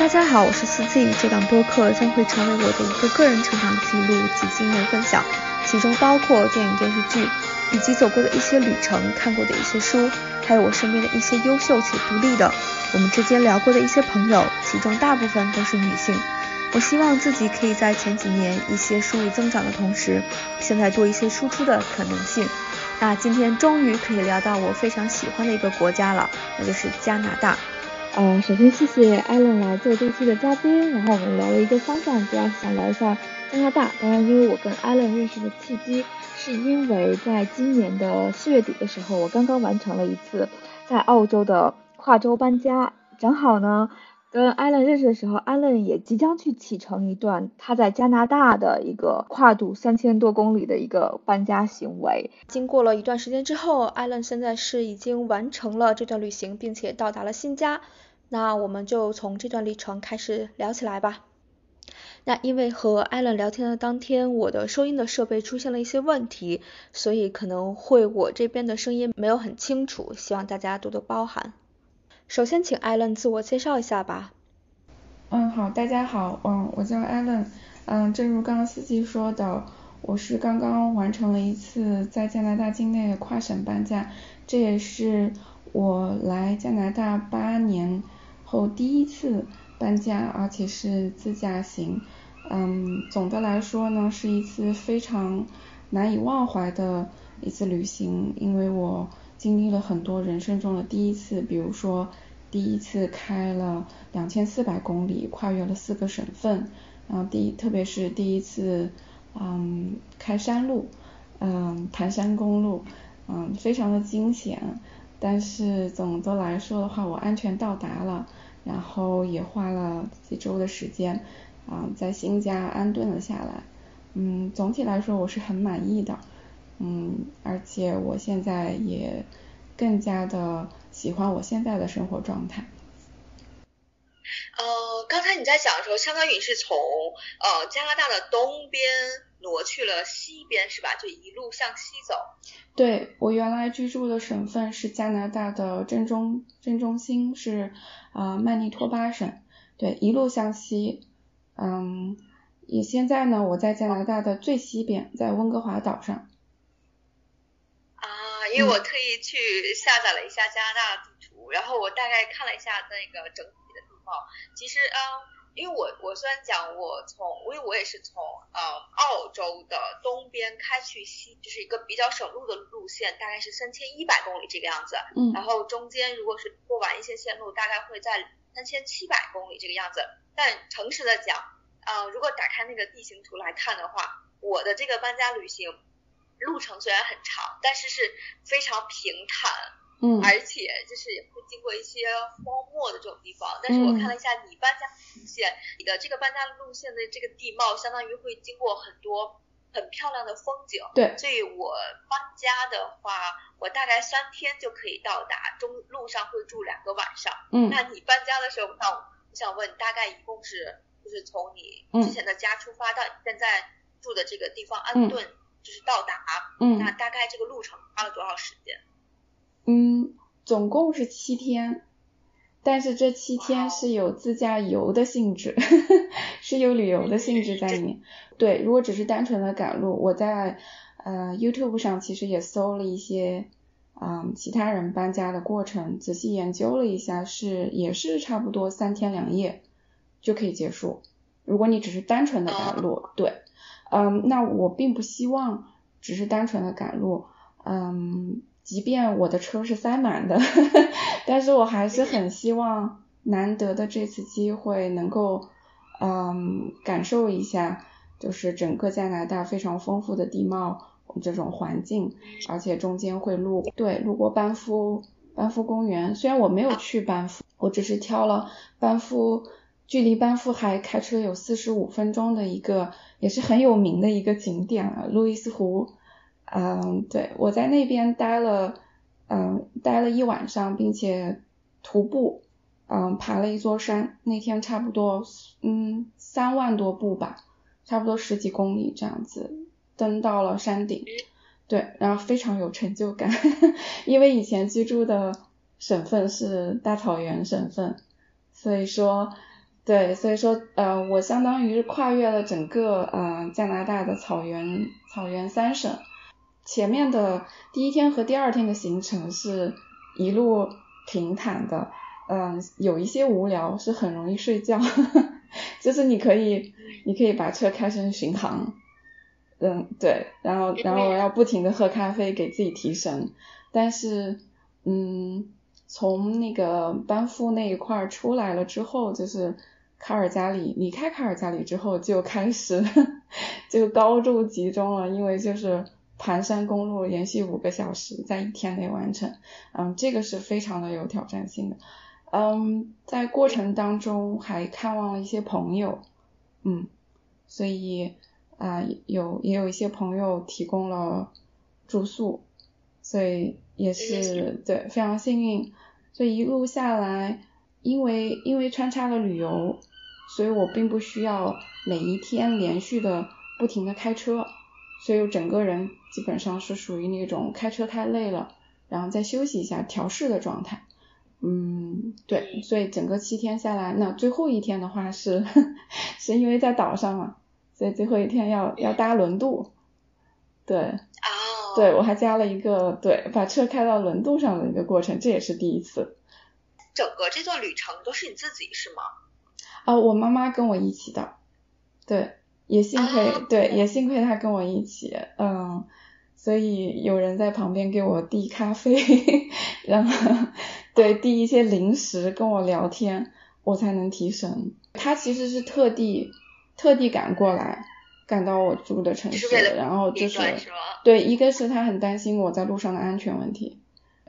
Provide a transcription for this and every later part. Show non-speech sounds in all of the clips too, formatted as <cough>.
大家好，我是四季。这档播客将会成为我的一个个人成长记录及经验分享，其中包括电影、电视剧，以及走过的一些旅程、看过的一些书，还有我身边的一些优秀且独立的，我们之间聊过的一些朋友，其中大部分都是女性。我希望自己可以在前几年一些收入增长的同时，现在多一些输出的可能性。那今天终于可以聊到我非常喜欢的一个国家了，那就是加拿大。呃，首先谢谢艾伦来做这期的嘉宾，然后我们聊了一个方向，主要是想聊一下加拿大。当然，因为我跟艾伦认识的契机，是因为在今年的四月底的时候，我刚刚完成了一次在澳洲的跨州搬家，正好呢跟艾伦认识的时候，艾伦也即将去启程一段他在加拿大的一个跨度三千多公里的一个搬家行为。经过了一段时间之后，艾伦现在是已经完成了这段旅行，并且到达了新家。那我们就从这段历程开始聊起来吧。那因为和艾伦聊天的当天，我的收音的设备出现了一些问题，所以可能会我这边的声音没有很清楚，希望大家多多包涵。首先，请艾伦自我介绍一下吧。嗯，好，大家好，嗯，我叫艾伦，嗯，正如刚刚司机说的，我是刚刚完成了一次在加拿大境内的跨省搬家，这也是我来加拿大八年。后第一次搬家，而且是自驾行，嗯，总的来说呢，是一次非常难以忘怀的一次旅行，因为我经历了很多人生中的第一次，比如说第一次开了两千四百公里，跨越了四个省份，然后第特别是第一次，嗯，开山路，嗯，盘山公路，嗯，非常的惊险。但是总的来说的话，我安全到达了，然后也花了几周的时间，啊，在新家安顿了下来。嗯，总体来说我是很满意的，嗯，而且我现在也更加的喜欢我现在的生活状态。呃，刚才你在讲的时候，相当于是从呃加拿大的东边挪去了西边，是吧？就一路向西走。对我原来居住的省份是加拿大的正中正中心，是啊曼尼托巴省。对，一路向西，嗯，也现在呢，我在加拿大的最西边，在温哥华岛上。啊，因为我特意去下载了一下加拿大地图，然后我大概看了一下那个整体的地貌，其实嗯。因为我我虽然讲我从，因为我也是从呃澳洲的东边开去西，就是一个比较省路的路线，大概是三千一百公里这个样子。嗯。然后中间如果是过完一些线路，大概会在三千七百公里这个样子。但诚实的讲，呃，如果打开那个地形图来看的话，我的这个搬家旅行路程虽然很长，但是是非常平坦。嗯，而且就是也会经过一些荒漠的这种地方，但是我看了一下你搬家路线，你的这个搬家路线的这个地貌，相当于会经过很多很漂亮的风景。对，所以我搬家的话，我大概三天就可以到达，中路上会住两个晚上。嗯，那你搬家的时候，那我想问，大概一共是就是从你之前的家出发到现在住的这个地方安顿，就是到达，嗯，那大概这个路程花了多少时间？嗯，总共是七天，但是这七天是有自驾游的性质，<laughs> 是有旅游的性质在里面。对，如果只是单纯的赶路，我在呃 YouTube 上其实也搜了一些嗯其他人搬家的过程，仔细研究了一下，是也是差不多三天两夜就可以结束。如果你只是单纯的赶路，对，嗯，那我并不希望只是单纯的赶路，嗯。即便我的车是塞满的，<laughs> 但是我还是很希望难得的这次机会能够，嗯，感受一下，就是整个加拿大非常丰富的地貌这种环境，而且中间会路对路过班夫班夫公园，虽然我没有去班夫，我只是挑了班夫，距离班夫还开车有四十五分钟的一个，也是很有名的一个景点啊，路易斯湖。嗯，对，我在那边待了，嗯，待了一晚上，并且徒步，嗯，爬了一座山，那天差不多，嗯，三万多步吧，差不多十几公里这样子，登到了山顶，对，然后非常有成就感，<laughs> 因为以前居住的省份是大草原省份，所以说，对，所以说，呃，我相当于是跨越了整个呃加拿大的草原草原三省。前面的第一天和第二天的行程是一路平坦的，嗯，有一些无聊，是很容易睡觉，<laughs> 就是你可以你可以把车开成巡航，嗯，对，然后然后要不停的喝咖啡给自己提神，但是，嗯。从那个班夫那一块出来了之后，就是卡尔加里，离开卡尔加里之后就开始 <laughs> 就高度集中了，因为就是盘山公路连续五个小时在一天内完成，嗯，这个是非常的有挑战性的，嗯，在过程当中还看望了一些朋友，嗯，所以啊有也有一些朋友提供了住宿，所以也是对非常幸运。这一路下来，因为因为穿插了旅游，所以我并不需要每一天连续的不停的开车，所以我整个人基本上是属于那种开车太累了，然后再休息一下调试的状态。嗯，对，所以整个七天下来，那最后一天的话是是因为在岛上嘛，所以最后一天要要搭轮渡，对。对，我还加了一个对，把车开到轮渡上的一个过程，这也是第一次。整个这段旅程都是你自己是吗？啊，我妈妈跟我一起的。对，也幸亏，对，也幸亏她跟我一起，嗯，所以有人在旁边给我递咖啡，<laughs> 然后对递一些零食跟我聊天，我才能提神。她其实是特地特地赶过来。赶到我住的城市，然后就是对，一个是她很担心我在路上的安全问题，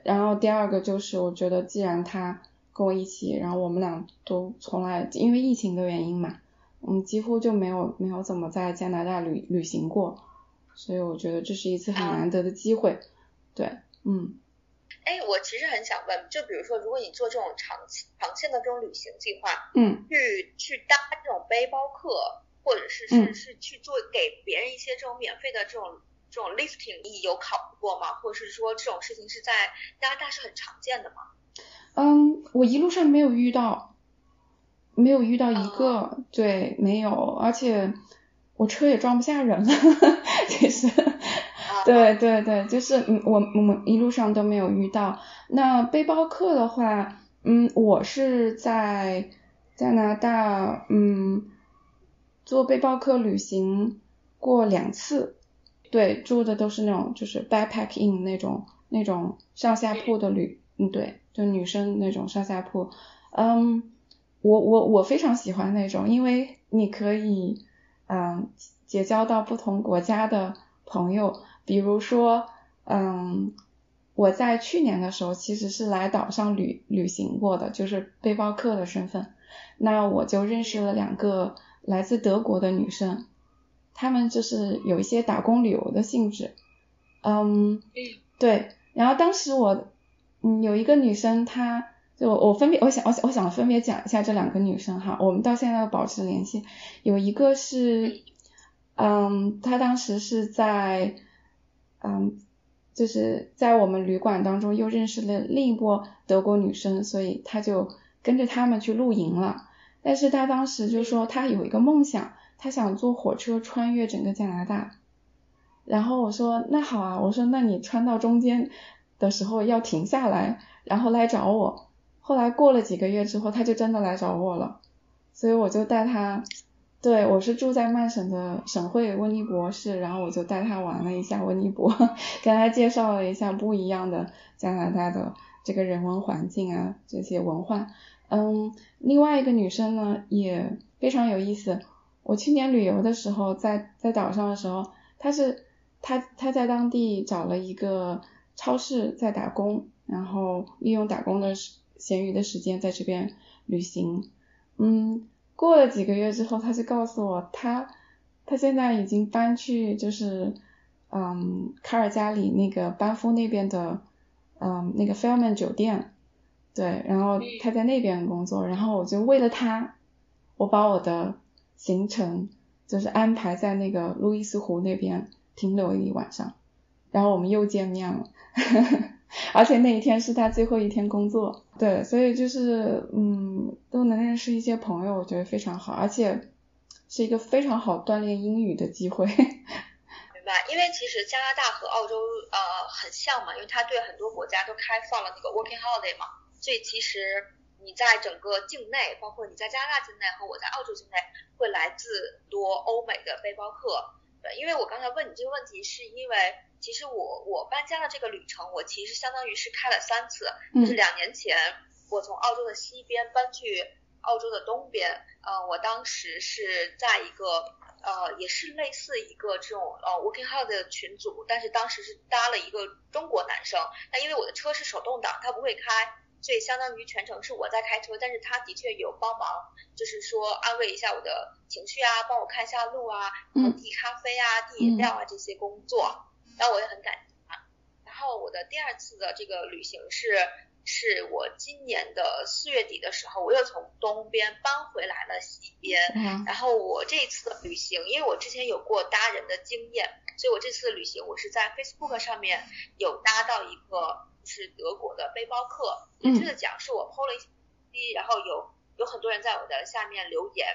然后第二个就是我觉得既然他跟我一起，然后我们俩都从来因为疫情的原因嘛，我们几乎就没有没有怎么在加拿大旅旅行过，所以我觉得这是一次很难得的机会，对，嗯。哎，我其实很想问，就比如说如果你做这种长期长线的这种旅行计划，嗯，去去搭这种背包客。或者是是是去做给别人一些这种免费的这种这种 lifting，你有考虑过吗？或者是说这种事情是在加拿大是很常见的吗？嗯，我一路上没有遇到，没有遇到一个，对，没有，而且我车也装不下人了，<laughs> 其实，对对对，就是嗯，我我们一路上都没有遇到。那背包客的话，嗯，我是在加拿大，嗯。做背包客旅行过两次，对，住的都是那种就是 backpack in 那种那种上下铺的旅，嗯，对，就女生那种上下铺，嗯，我我我非常喜欢那种，因为你可以嗯结交到不同国家的朋友，比如说嗯我在去年的时候其实是来岛上旅旅行过的，就是背包客的身份，那我就认识了两个。来自德国的女生，她们就是有一些打工旅游的性质，嗯，对。然后当时我，嗯，有一个女生，她就我分别，我想，我想，我想分别讲一下这两个女生哈，我们到现在保持联系。有一个是，嗯，她当时是在，嗯，就是在我们旅馆当中又认识了另一波德国女生，所以她就跟着他们去露营了。但是她当时就说她有一个梦想，她想坐火车穿越整个加拿大。然后我说那好啊，我说那你穿到中间的时候要停下来，然后来找我。后来过了几个月之后，他就真的来找我了。所以我就带他，对我是住在曼省的省会温尼伯市，然后我就带他玩了一下温尼伯，<laughs> 跟他介绍了一下不一样的加拿大的这个人文环境啊，这些文化。嗯，另外一个女生呢也非常有意思。我去年旅游的时候，在在岛上的时候，她是她她在当地找了一个超市在打工，然后利用打工的闲余的时间在这边旅行。嗯，过了几个月之后，他就告诉我，他他现在已经搬去就是嗯卡尔加里那个班夫那边的嗯那个 Fairman 酒店。对，然后他在那边工作，然后我就为了他，我把我的行程就是安排在那个路易斯湖那边停留一晚上，然后我们又见面了。<laughs> 而且那一天是他最后一天工作，对，所以就是嗯，都能认识一些朋友，我觉得非常好，而且是一个非常好锻炼英语的机会。<laughs> 明白，因为其实加拿大和澳洲呃很像嘛，因为它对很多国家都开放了那个 working holiday 嘛，所以其实你在整个境内，包括你在加拿大境内和我在澳洲境内，会来自多欧美的背包客。对，因为我刚才问你这个问题，是因为其实我我搬家的这个旅程，我其实相当于是开了三次，就是两年前我从澳洲的西边搬去澳洲的东边，呃，我当时是在一个呃也是类似一个这种呃 working holiday 的群组，但是当时是搭了一个中国男生，那因为我的车是手动挡，他不会开。所以相当于全程是我在开车，但是他的确有帮忙，就是说安慰一下我的情绪啊，帮我看一下路啊，然后递咖啡啊、递饮料啊这些工作，然后我也很感激他。然后我的第二次的这个旅行是，是我今年的四月底的时候，我又从东边搬回来了西边。嗯然后我这次的旅行，因为我之前有过搭人的经验，所以我这次的旅行我是在 Facebook 上面有搭到一个。是德国的背包客，准确的讲是我 PO 了一些，然后有有很多人在我的下面留言。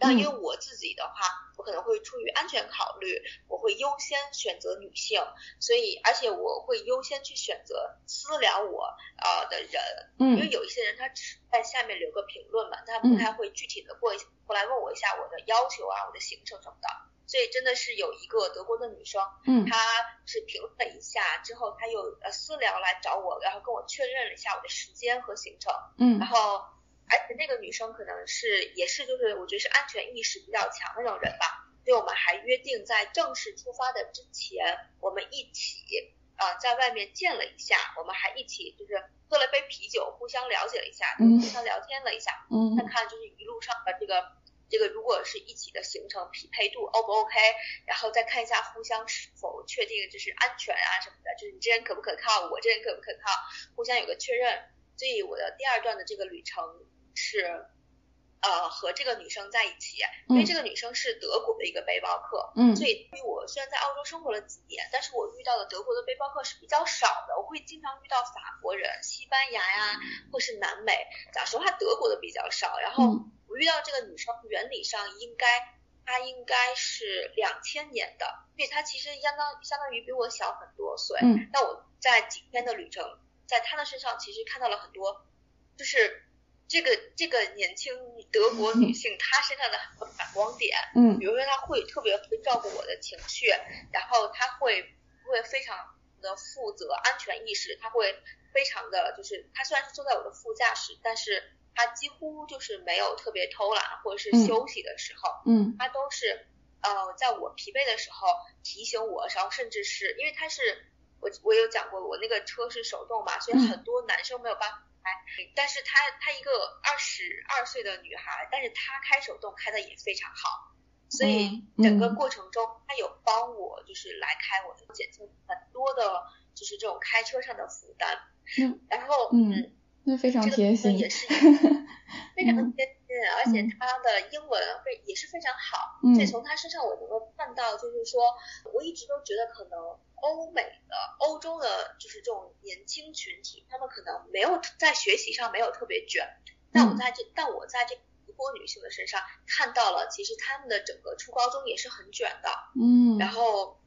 那因为我自己的话，我可能会出于安全考虑，我会优先选择女性，所以而且我会优先去选择私聊我呃的人，嗯，因为有一些人他只是在下面留个评论嘛，他不太会具体的过过来问我一下我的要求啊，我的行程什么的。所以真的是有一个德国的女生，嗯，她是评论了一下之后，她又呃私聊来找我，然后跟我确认了一下我的时间和行程，嗯，然后而且那个女生可能是也是就是我觉得是安全意识比较强的那种人吧，所以我们还约定在正式出发的之前，我们一起呃在外面见了一下，我们还一起就是喝了杯啤酒，互相了解了一下，互相聊天了一下，嗯，看看就是一路上的这个。这个如果是一起的行程匹配度 O 不 OK，然后再看一下互相是否确定就是安全啊什么的，就是你这人可不可靠，我这人可不可靠，互相有个确认。所以我的第二段的这个旅程是呃和这个女生在一起，因为这个女生是德国的一个背包客，嗯，所以我虽然在澳洲生活了几年，但是我遇到的德国的背包客是比较少的，我会经常遇到法国人、西班牙呀，或是南美，讲实话德国的比较少，然后。我遇到这个女生，原理上应该她应该是两千年的，因为她其实相当相当于比我小很多岁。嗯。那我在几天的旅程，在她的身上其实看到了很多，就是这个这个年轻德国女性她身上的很多反光点。嗯。比如说她会特别会照顾我的情绪，然后她会会非常的负责安全意识，她会非常的就是她虽然是坐在我的副驾驶，但是。她几乎就是没有特别偷懒或者是休息的时候，嗯，她都是呃在我疲惫的时候提醒我，然后甚至是因为她是我我有讲过我那个车是手动嘛，所以很多男生没有办法开，但是她她一个二十二岁的女孩，但是她开手动开的也非常好，所以整个过程中她有帮我就是来开我就减轻很多的就是这种开车上的负担，嗯，然后嗯。那非常贴心，也是 <laughs> 非常贴心，而且他的英文非也是非常好，所以从他身上我能够看到，就是说我一直都觉得可能欧美的、欧洲的，就是这种年轻群体，他们可能没有在学习上没有特别卷，但我在这，但我在这德国女性的身上看到了，其实他们的整个初高中也是很卷的，嗯，然后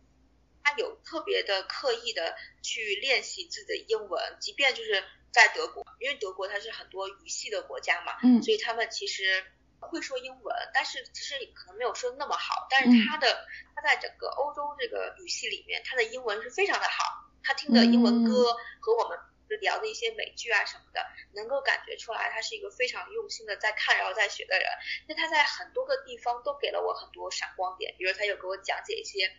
他有特别的刻意的去练习自己的英文，即便就是。在德国，因为德国它是很多语系的国家嘛，嗯，所以他们其实会说英文，但是其实可能没有说的那么好。但是他的他在整个欧洲这个语系里面，他的英文是非常的好。他听的英文歌和我们聊的一些美剧啊什么的，能够感觉出来他是一个非常用心的在看然后在学的人。那他在很多个地方都给了我很多闪光点，比如他有给我讲解一些。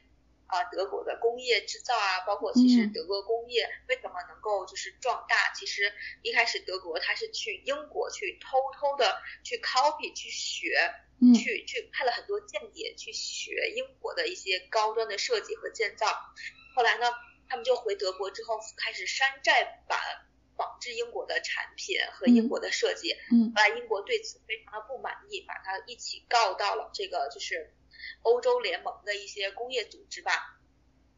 啊，德国的工业制造啊，包括其实德国工业为什么能够就是壮大？其实一开始德国它是去英国去偷偷的去 copy 去学，去去派了很多间谍去学英国的一些高端的设计和建造。后来呢，他们就回德国之后开始山寨版仿制英国的产品和英国的设计。嗯，后来英国对此非常的不满意，把它一起告到了这个就是。欧洲联盟的一些工业组织吧，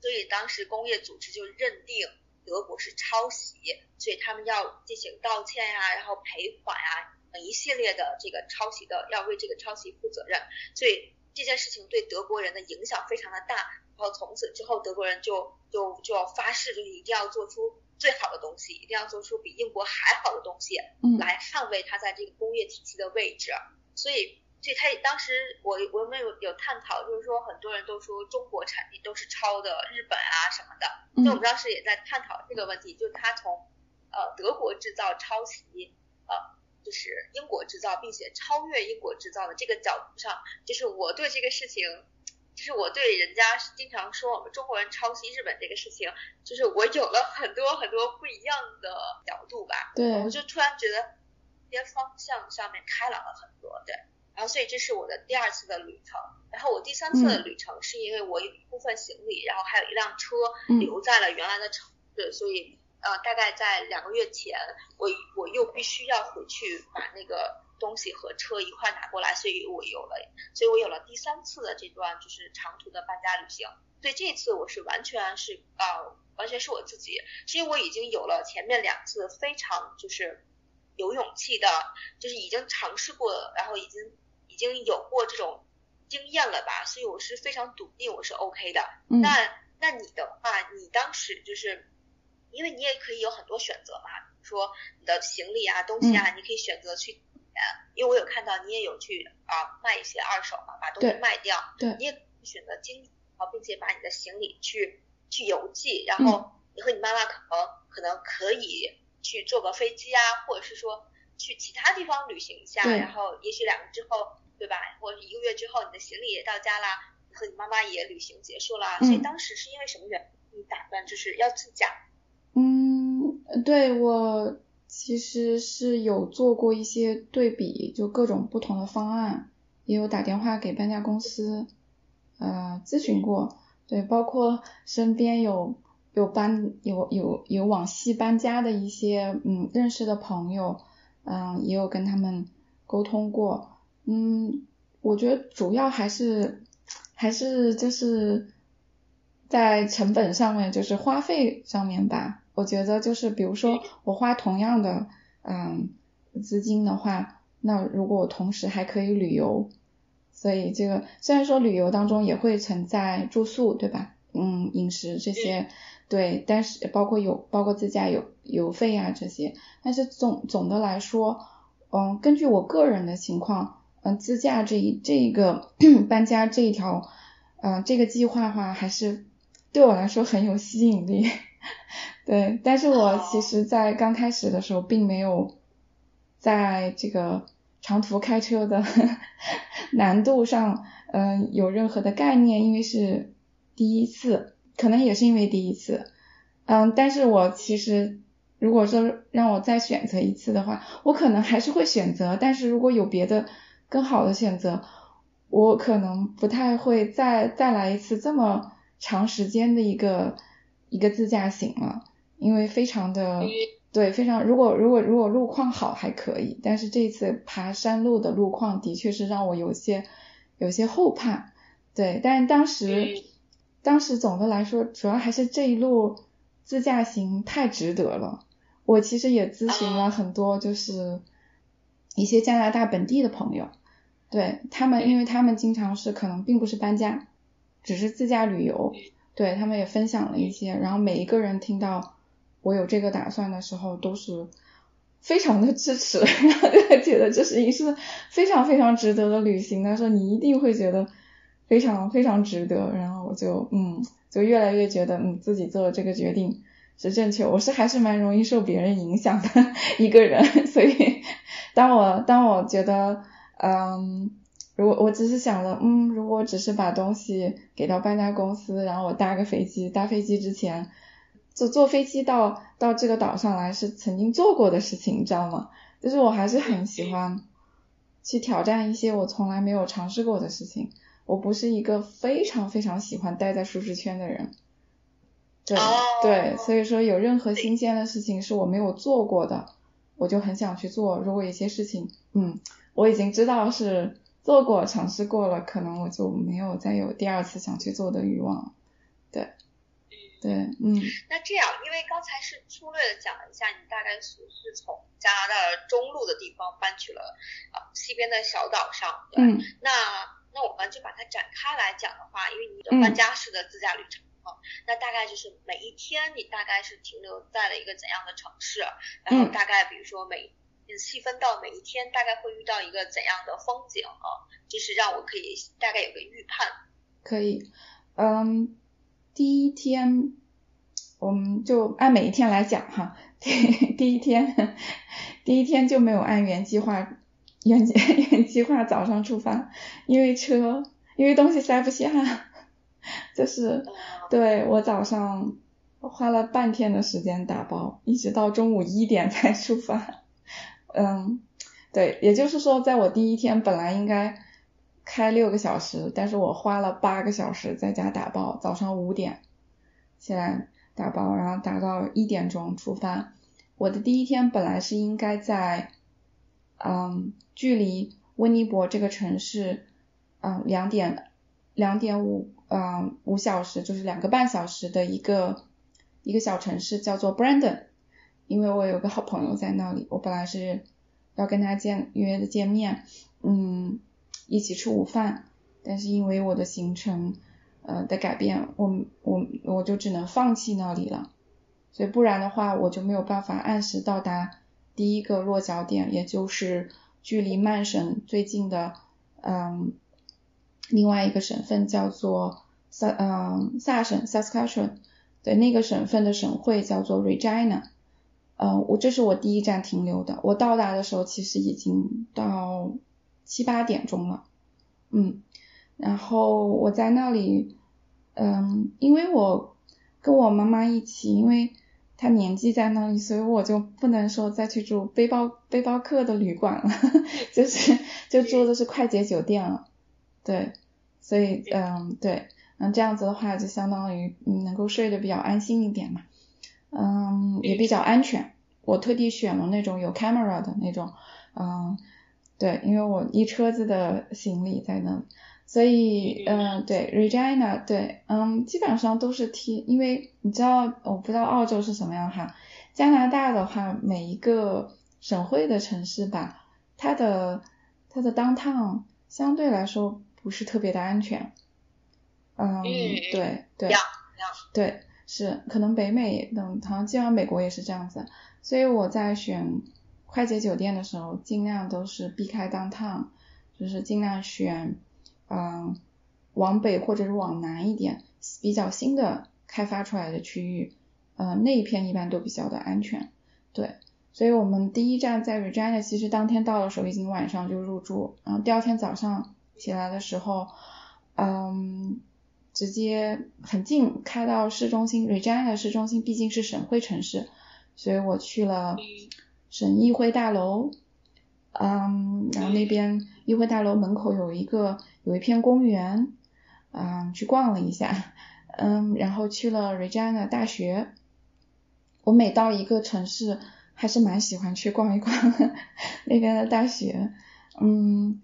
所以当时工业组织就认定德国是抄袭，所以他们要进行道歉呀，然后赔款啊，一系列的这个抄袭的要为这个抄袭负责任，所以这件事情对德国人的影响非常的大。然后从此之后，德国人就就就要发誓，就是一定要做出最好的东西，一定要做出比英国还好的东西，嗯，来捍卫它在这个工业体系的位置。所以。所以他当时我我们有有探讨，就是说很多人都说中国产品都是抄的日本啊什么的，那我们当时也在探讨这个问题，就是他从呃德国制造抄袭呃就是英国制造，并且超越英国制造的这个角度上，就是我对这个事情，就是我对人家经常说我们中国人抄袭日本这个事情，就是我有了很多很多不一样的角度吧，对，我就突然觉得这些方向上面开朗了很多，对。然后，所以这是我的第二次的旅程。然后我第三次的旅程是因为我有一部分行李，然后还有一辆车留在了原来的城市，所以呃，大概在两个月前，我我又必须要回去把那个东西和车一块拿过来，所以我有了，所以我有了第三次的这段就是长途的搬家旅行。所以这次我是完全是呃，完全是我自己，是因为我已经有了前面两次非常就是有勇气的，就是已经尝试过，然后已经。已经有过这种经验了吧，所以我是非常笃定我是 OK 的。那那你的话，你当时就是，因为你也可以有很多选择嘛，说你的行李啊、东西啊，你可以选择去，因为我有看到你也有去啊卖一些二手嘛，把东西卖掉。对。你也可以选择经，然后并且把你的行李去去邮寄，然后你和你妈妈可能可能可以去坐个飞机啊，或者是说去其他地方旅行一下，然后也许两个之后。对吧？或者一个月之后，你的行李也到家啦，和你妈妈也旅行结束啦。所以当时是因为什么原因？你打算就是要自驾？嗯，对我其实是有做过一些对比，就各种不同的方案，也有打电话给搬家公司，呃，咨询过。对，包括身边有有搬有有有往西搬家的一些嗯认识的朋友，嗯，也有跟他们沟通过。嗯，我觉得主要还是还是就是在成本上面，就是花费上面吧。我觉得就是比如说我花同样的嗯资金的话，那如果我同时还可以旅游，所以这个虽然说旅游当中也会存在住宿，对吧？嗯，饮食这些对，但是包括有包括自驾游油费啊这些，但是总总的来说，嗯，根据我个人的情况。嗯，自驾这一这一个 <clears throat> 搬家这一条，嗯，这个计划的话还是对我来说很有吸引力，<laughs> 对。但是我其实，在刚开始的时候，并没有在这个长途开车的 <laughs> 难度上，嗯，有任何的概念，因为是第一次，可能也是因为第一次，嗯。但是我其实，如果说让我再选择一次的话，我可能还是会选择。但是如果有别的。更好的选择，我可能不太会再再来一次这么长时间的一个一个自驾行了，因为非常的对，非常如果如果如果路况好还可以，但是这次爬山路的路况的确是让我有些有些后怕，对，但是当时当时总的来说，主要还是这一路自驾行太值得了，我其实也咨询了很多就是一些加拿大本地的朋友。对他们，因为他们经常是可能并不是搬家，只是自驾旅游。对他们也分享了一些，然后每一个人听到我有这个打算的时候，都是非常的支持，<laughs> 然后觉得这是一次非常非常值得的旅行。他说你一定会觉得非常非常值得。然后我就嗯，就越来越觉得嗯自己做的这个决定是正确。我是还是蛮容易受别人影响的一个人，<laughs> 所以当我当我觉得。嗯，如果我只是想了，嗯，如果只是把东西给到搬家公司，然后我搭个飞机，搭飞机之前，坐坐飞机到到这个岛上来是曾经做过的事情，你知道吗？就是我还是很喜欢去挑战一些我从来没有尝试过的事情。我不是一个非常非常喜欢待在舒适圈的人，对对，所以说有任何新鲜的事情是我没有做过的，我就很想去做。如果有些事情，嗯。我已经知道是做过尝试过了，可能我就没有再有第二次想去做的欲望。对，对，嗯。那这样，因为刚才是粗略的讲了一下，你大概是是从加拿大的中路的地方搬去了啊西边的小岛上，对。嗯。那那我们就把它展开来讲的话，因为你的搬家式的自驾旅程啊，那大概就是每一天你大概是停留在了一个怎样的城市，然后大概比如说每细分到每一天大概会遇到一个怎样的风景啊，就是让我可以大概有个预判。可以，嗯。第一天，我们就按每一天来讲哈。第第一天，<laughs> 第一天就没有按原计划原 <laughs> 原计划早上出发，因为车因为东西塞不下，就是对我早上花了半天的时间打包，一直到中午一点才出发。嗯，对，也就是说，在我第一天本来应该。开六个小时，但是我花了八个小时在家打包。早上五点起来打包，然后打到一点钟出发。我的第一天本来是应该在，嗯，距离温尼伯这个城市，嗯，两点两点五，嗯，五小时，就是两个半小时的一个一个小城市，叫做 Brandon。因为我有个好朋友在那里，我本来是要跟他见约的见面，嗯。一起吃午饭，但是因为我的行程呃的改变，我我我就只能放弃那里了，所以不然的话我就没有办法按时到达第一个落脚点，也就是距离曼省最近的嗯另外一个省份叫做萨嗯萨省 Saskatchewan，对那个省份的省会叫做 Regina，嗯我这是我第一站停留的，我到达的时候其实已经到。七八点钟了，嗯，然后我在那里，嗯，因为我跟我妈妈一起，因为她年纪在那里，所以我就不能说再去住背包背包客的旅馆了，<laughs> 就是就住的是快捷酒店了，对，所以嗯对，那这样子的话就相当于能够睡得比较安心一点嘛，嗯，也比较安全，我特地选了那种有 camera 的那种，嗯。对，因为我一车子的行李在那，所以嗯，对，Regina，对，嗯，基本上都是 T，因为你知道，我不知道澳洲是什么样哈，加拿大的话，每一个省会的城市吧，它的它的 downtown 相对来说不是特别的安全，嗯，对对对，是，可能北美等，好像基本上美国也是这样子，所以我在选。快捷酒店的时候，尽量都是避开 downtown，，就是尽量选，嗯，往北或者是往南一点，比较新的开发出来的区域，嗯，那一片一般都比较的安全。对，所以我们第一站在 Regina，其实当天到的时候已经晚上就入住，然后第二天早上起来的时候，嗯，直接很近开到市中心，Regina 市中心毕竟是省会城市，所以我去了。省议会大楼，嗯，然后那边议会大楼门口有一个有一片公园，嗯，去逛了一下，嗯，然后去了 Regina 大学。我每到一个城市，还是蛮喜欢去逛一逛那边的大学，嗯，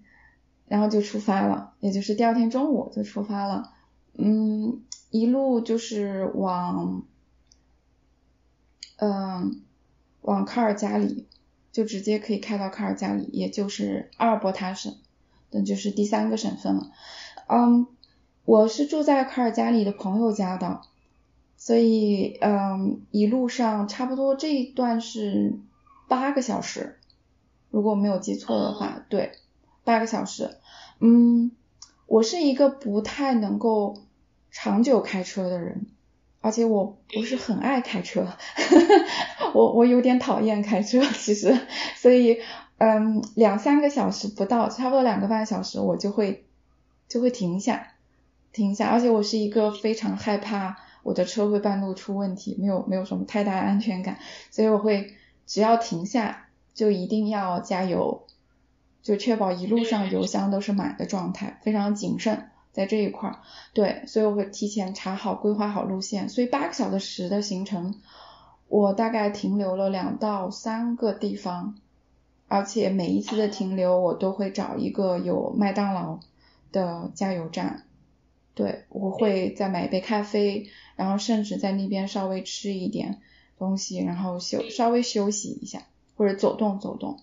然后就出发了，也就是第二天中午就出发了，嗯，一路就是往，嗯。往卡尔加里就直接可以开到卡尔加里，也就是阿尔伯塔省，那就是第三个省份了。嗯，我是住在卡尔加里的朋友家的，所以嗯，一路上差不多这一段是八个小时，如果我没有记错的话，对，八个小时。嗯，我是一个不太能够长久开车的人。而且我不是很爱开车，<laughs> 我我有点讨厌开车，其实，所以嗯两三个小时不到，差不多两个半小时我就会就会停下停下，而且我是一个非常害怕我的车会半路出问题，没有没有什么太大安全感，所以我会只要停下就一定要加油，就确保一路上油箱都是满的状态，非常谨慎。在这一块儿，对，所以我会提前查好、规划好路线。所以八个小时的行程，我大概停留了两到三个地方，而且每一次的停留，我都会找一个有麦当劳的加油站，对，我会再买一杯咖啡，然后甚至在那边稍微吃一点东西，然后休稍微休息一下，或者走动走动。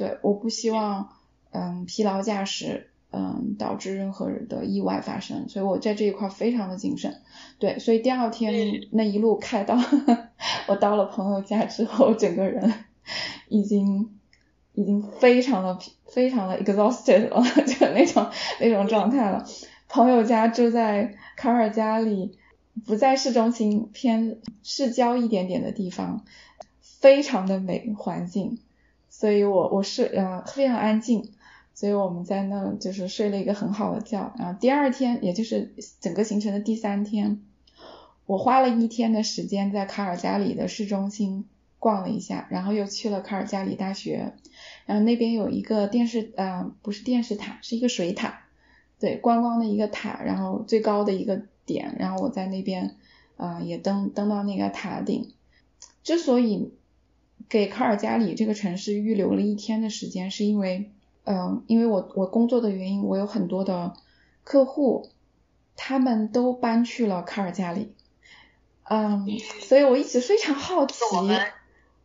对，我不希望嗯疲劳驾驶嗯导致任何的意外发生，所以我在这一块非常的谨慎。对，所以第二天那一路开到 <laughs> 我到了朋友家之后，整个人已经已经非常的非常的 exhausted 了，<laughs> 就那种那种状态了。朋友家住在卡尔加里，不在市中心，偏市郊一点点的地方，非常的美环境，所以我我睡呃非常安静，所以我们在那就是睡了一个很好的觉，然后第二天也就是整个行程的第三天，我花了一天的时间在卡尔加里的市中心逛了一下，然后又去了卡尔加里大学，然后那边有一个电视呃不是电视塔，是一个水塔。对，观光的一个塔，然后最高的一个点，然后我在那边，啊，也登登到那个塔顶。之所以给卡尔加里这个城市预留了一天的时间，是因为，嗯，因为我我工作的原因，我有很多的客户，他们都搬去了卡尔加里，嗯，<laughs> 所以我一直非常好奇。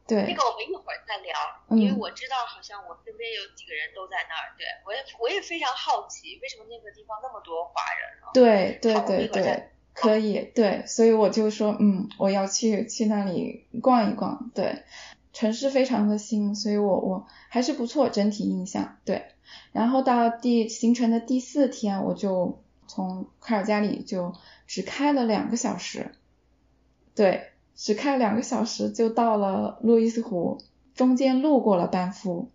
对，那个我们一会儿再聊，因为我知道好像我身边有几个人都在那儿，对我也我也非常好奇，为什么那个地方那么多华人呢？对对对对，可以，对，所以我就说，嗯，我要去去那里逛一逛，对，城市非常的新，所以我我还是不错，整体印象，对，然后到第行程的第四天，我就从卡尔加里就只开了两个小时，对。只开了两个小时就到了路易斯湖，中间路过了班夫，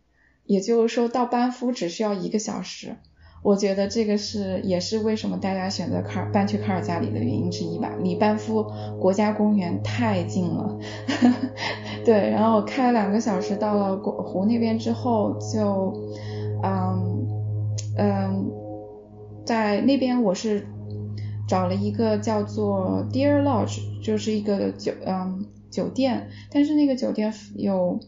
也就是说到班夫只需要一个小时。我觉得这个是也是为什么大家选择卡尔搬去卡尔加里的原因之一吧，离班夫国家公园太近了。<laughs> 对，然后我开了两个小时到了湖那边之后，就嗯嗯，在那边我是。找了一个叫做 Deer Lodge，就是一个酒嗯酒店，但是那个酒店有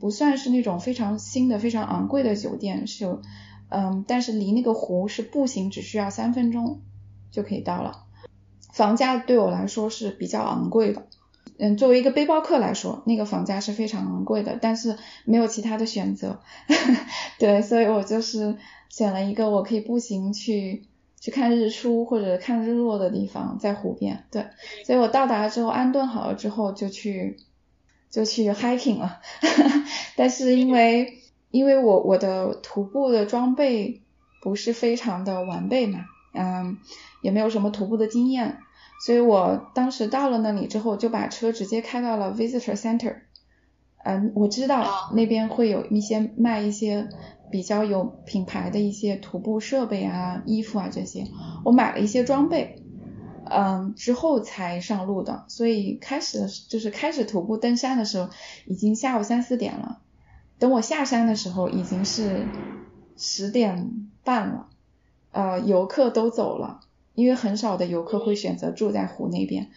不算是那种非常新的、非常昂贵的酒店，是有嗯，但是离那个湖是步行只需要三分钟就可以到了。房价对我来说是比较昂贵的，嗯，作为一个背包客来说，那个房价是非常昂贵的，但是没有其他的选择，<laughs> 对，所以我就是选了一个我可以步行去。去看日出或者看日落的地方，在湖边。对，所以我到达之后安顿好了之后，就去就去 hiking 了。<laughs> 但是因为因为我我的徒步的装备不是非常的完备嘛，嗯，也没有什么徒步的经验，所以我当时到了那里之后，就把车直接开到了 visitor center。嗯，我知道那边会有一些卖一些。比较有品牌的一些徒步设备啊、衣服啊这些，我买了一些装备，嗯，之后才上路的。所以开始就是开始徒步登山的时候，已经下午三四点了。等我下山的时候，已经是十点半了。呃，游客都走了，因为很少的游客会选择住在湖那边。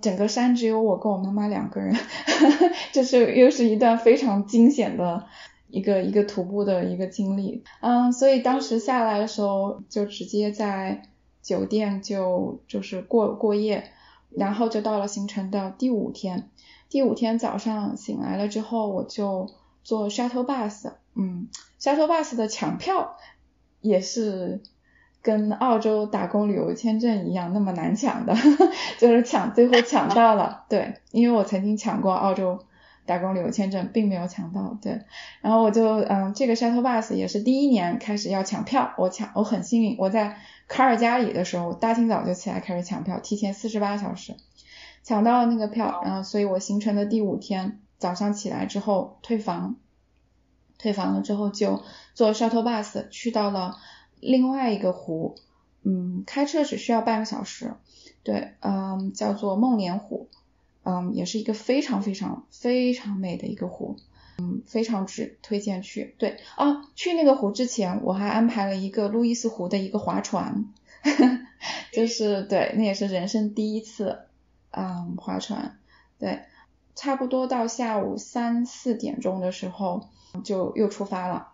整个山只有我跟我妈妈两个人，<laughs> 这是又是一段非常惊险的。一个一个徒步的一个经历，嗯，所以当时下来的时候就直接在酒店就就是过过夜，然后就到了行程的第五天，第五天早上醒来了之后，我就坐 shuttle bus，嗯，shuttle bus 的抢票也是跟澳洲打工旅游签证一样那么难抢的，<laughs> 就是抢最后抢到了，对，因为我曾经抢过澳洲。打工旅游签证并没有抢到，对，然后我就嗯，这个 shuttle bus 也是第一年开始要抢票，我抢我很幸运，我在卡尔加里的时候大清早就起来开始抢票，提前四十八小时。抢到了那个票，然后所以我行程的第五天早上起来之后退房，退房了之后就坐 shuttle bus 去到了另外一个湖，嗯，开车只需要半个小时，对，嗯，叫做梦莲湖。嗯，也是一个非常非常非常美的一个湖，嗯，非常值推荐去。对啊，去那个湖之前，我还安排了一个路易斯湖的一个划船，<laughs> 就是对，那也是人生第一次，嗯，划船。对，差不多到下午三四点钟的时候就又出发了，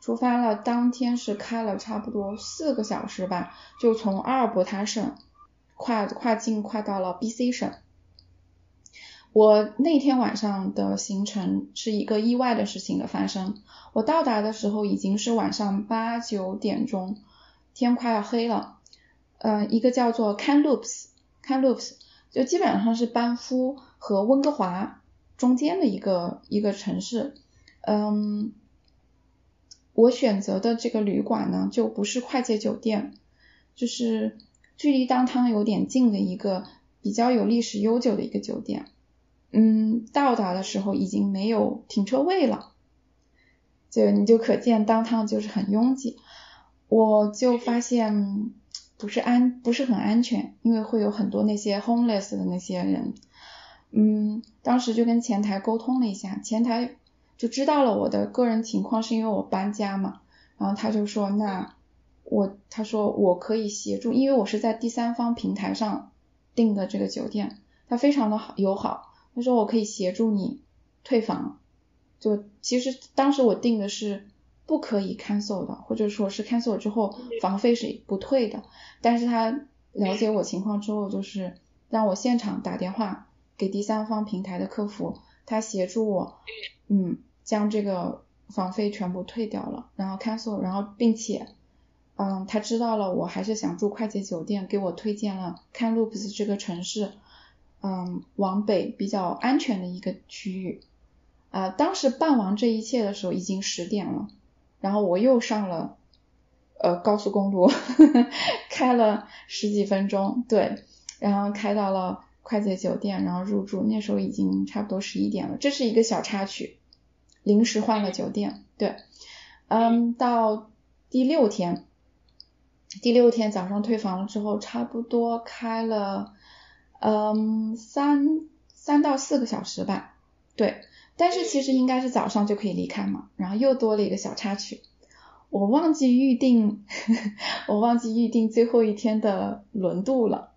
出发了，当天是开了差不多四个小时吧，就从阿尔伯塔省跨跨境跨到了 BC 省。我那天晚上的行程是一个意外的事情的发生。我到达的时候已经是晚上八九点钟，天快要黑了。呃，一个叫做 Kamloops，Kamloops 就基本上是班夫和温哥华中间的一个一个城市。嗯。我选择的这个旅馆呢，就不是快捷酒店，就是距离当汤有点近的一个比较有历史悠久的一个酒店。嗯，到达的时候已经没有停车位了，就你就可见当汤就是很拥挤。我就发现不是安不是很安全，因为会有很多那些 homeless 的那些人。嗯，当时就跟前台沟通了一下，前台。就知道了我的个人情况是因为我搬家嘛，然后他就说那我他说我可以协助，因为我是在第三方平台上订的这个酒店，他非常的好友好，他说我可以协助你退房，就其实当时我订的是不可以 cancel 的，或者说是 cancel 之后房费是不退的，但是他了解我情况之后，就是让我现场打电话给第三方平台的客服，他协助我。嗯，将这个房费全部退掉了，然后 cancel，然后并且，嗯，他知道了我还是想住快捷酒店，给我推荐了 Kamloops 这个城市，嗯，往北比较安全的一个区域。啊，当时办完这一切的时候已经十点了，然后我又上了呃高速公路，<laughs> 开了十几分钟，对，然后开到了。快捷酒店，然后入住，那时候已经差不多十一点了。这是一个小插曲，临时换了酒店。对，嗯，到第六天，第六天早上退房了之后，差不多开了，嗯，三三到四个小时吧。对，但是其实应该是早上就可以离开嘛。然后又多了一个小插曲，我忘记预定，<laughs> 我忘记预定最后一天的轮渡了。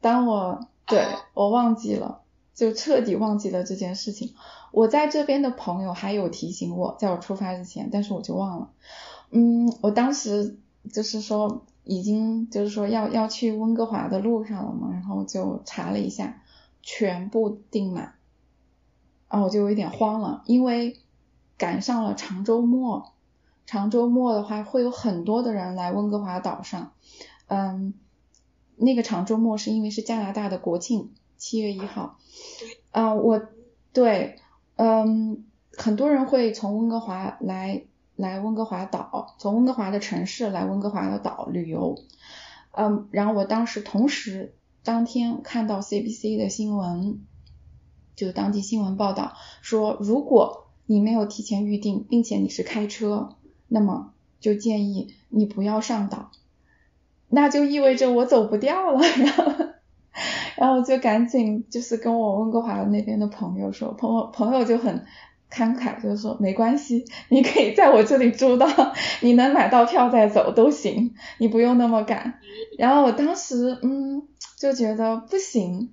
当我对我忘记了，就彻底忘记了这件事情。我在这边的朋友还有提醒我，在我出发之前，但是我就忘了。嗯，我当时就是说已经就是说要要去温哥华的路上了嘛，然后就查了一下，全部订满，啊，我就有点慌了，因为赶上了长周末，长周末的话会有很多的人来温哥华岛上，嗯。那个长周末是因为是加拿大的国庆，七月一号。啊，我对，嗯，很多人会从温哥华来来温哥华岛，从温哥华的城市来温哥华的岛旅游。嗯，然后我当时同时当天看到 CBC 的新闻，就当地新闻报道说，如果你没有提前预定，并且你是开车，那么就建议你不要上岛。那就意味着我走不掉了，然后，然后就赶紧就是跟我温哥华那边的朋友说，朋友朋友就很慷慨，就是说没关系，你可以在我这里住到你能买到票再走都行，你不用那么赶。然后我当时嗯就觉得不行，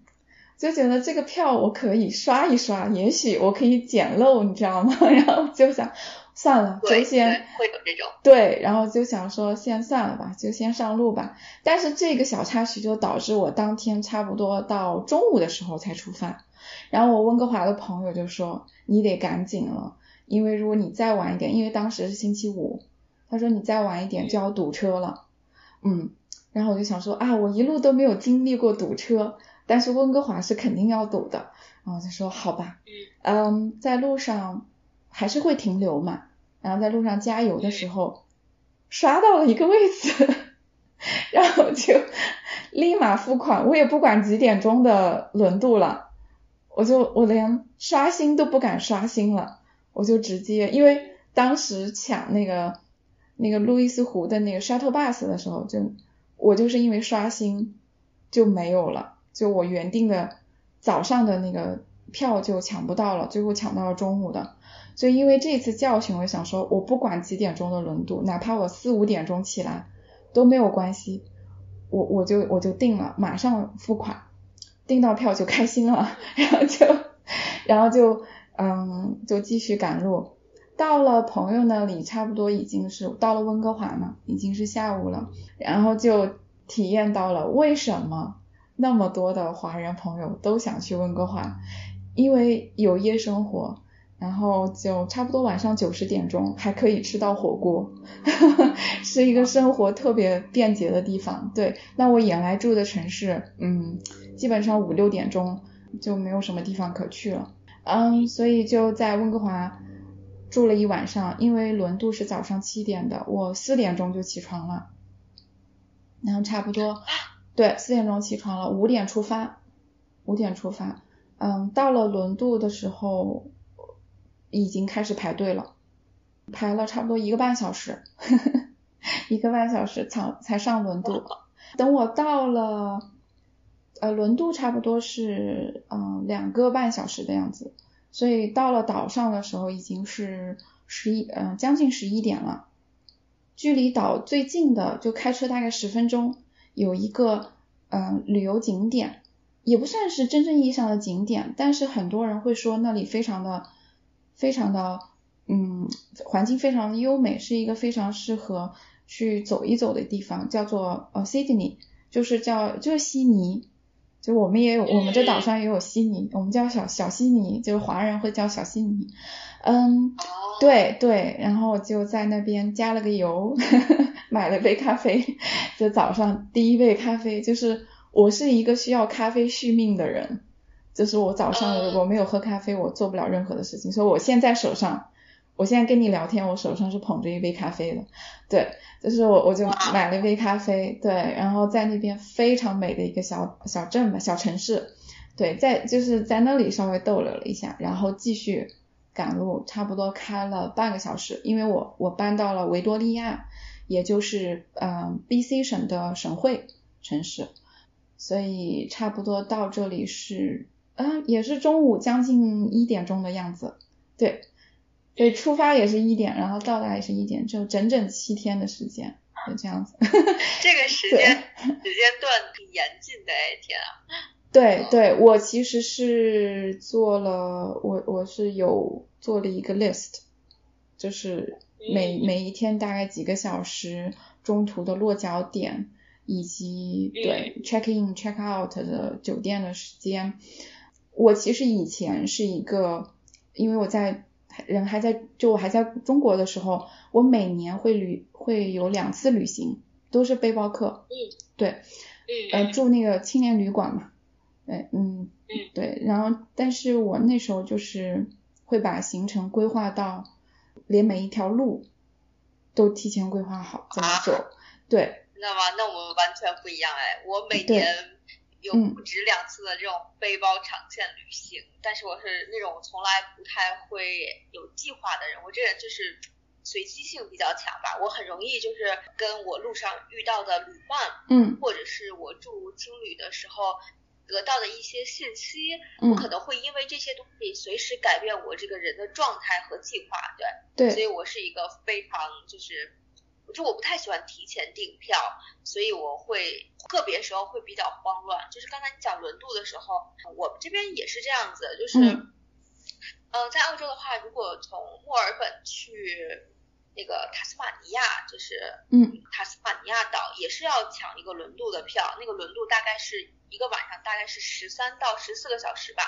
就觉得这个票我可以刷一刷，也许我可以捡漏，你知道吗？<laughs> 然后就想。算了，就先会有这种对，然后就想说先算了吧，就先上路吧。但是这个小插曲就导致我当天差不多到中午的时候才出发。然后我温哥华的朋友就说你得赶紧了，因为如果你再晚一点，因为当时是星期五，他说你再晚一点就要堵车了。嗯，然后我就想说啊，我一路都没有经历过堵车，但是温哥华是肯定要堵的。然后他说好吧，嗯，在路上。还是会停留嘛，然后在路上加油的时候刷到了一个位置，<laughs> 然后就立马付款，我也不管几点钟的轮渡了，我就我连刷新都不敢刷新了，我就直接因为当时抢那个那个路易斯湖的那个 shuttle bus 的时候，就我就是因为刷新就没有了，就我原定的早上的那个票就抢不到了，最后抢到了中午的。所以因为这次教训，我想说，我不管几点钟的轮渡，哪怕我四五点钟起来都没有关系，我我就我就定了，马上付款，订到票就开心了，然后就然后就嗯就继续赶路。到了朋友那里，差不多已经是到了温哥华嘛，已经是下午了，然后就体验到了为什么那么多的华人朋友都想去温哥华，因为有夜生活。然后就差不多晚上九十点钟还可以吃到火锅，<laughs> 是一个生活特别便捷的地方。对，那我原来住的城市，嗯，基本上五六点钟就没有什么地方可去了，嗯，所以就在温哥华住了一晚上。因为轮渡是早上七点的，我四点钟就起床了，然后差不多，对，四点钟起床了，五点出发，五点出发，嗯，到了轮渡的时候。已经开始排队了，排了差不多一个半小时，呵 <laughs> 呵一个半小时才才上轮渡。等我到了，呃，轮渡差不多是嗯两个半小时的样子，所以到了岛上的时候已经是十一嗯将近十一点了。距离岛最近的就开车大概十分钟，有一个嗯旅游景点，也不算是真正意义上的景点，但是很多人会说那里非常的。非常的，嗯，环境非常的优美，是一个非常适合去走一走的地方，叫做呃 Sydney，就是叫就是悉尼，就我们也有，我们这岛上也有悉尼，我们叫小小悉尼，就是华人会叫小悉尼，嗯，对对，然后就在那边加了个油，<laughs> 买了杯咖啡，<laughs> 就早上第一杯咖啡，就是我是一个需要咖啡续命的人。就是我早上如果没有喝咖啡，我做不了任何的事情。所以我现在手上，我现在跟你聊天，我手上是捧着一杯咖啡的。对，就是我我就买了一杯咖啡，对，然后在那边非常美的一个小小镇吧，小城市，对，在就是在那里稍微逗留了一下，然后继续赶路，差不多开了半个小时，因为我我搬到了维多利亚，也就是嗯 B C 省的省会城市，所以差不多到这里是。嗯，也是中午将近一点钟的样子，对，对，出发也是一点，然后到达也是一点，就整整七天的时间，就这样子。<laughs> 这个时间时间段挺严谨的哎，天啊！对对，我其实是做了，我我是有做了一个 list，就是每每一天大概几个小时，中途的落脚点，以及对 check in check out 的酒店的时间。我其实以前是一个，因为我在人还在，就我还在中国的时候，我每年会旅会有两次旅行，都是背包客。嗯。对。嗯。呃，住那个青年旅馆嘛。对，嗯。嗯。对，然后，但是我那时候就是会把行程规划到，连每一条路都提前规划好怎么走。对。知道吗？那我们完全不一样哎，我每年。有不止两次的这种背包长线旅行，但是我是那种从来不太会有计划的人，我这人就是随机性比较强吧，我很容易就是跟我路上遇到的旅伴，嗯，或者是我住青旅的时候得到的一些信息，我可能会因为这些东西随时改变我这个人的状态和计划，对，对，所以我是一个非常就是。就我不太喜欢提前订票，所以我会个别时候会比较慌乱。就是刚才你讲轮渡的时候，我们这边也是这样子，就是，呃，在澳洲的话，如果从墨尔本去那个塔斯马尼亚，就是嗯，塔斯马尼亚岛也是要抢一个轮渡的票，那个轮渡大概是一个晚上大概是十三到十四个小时吧，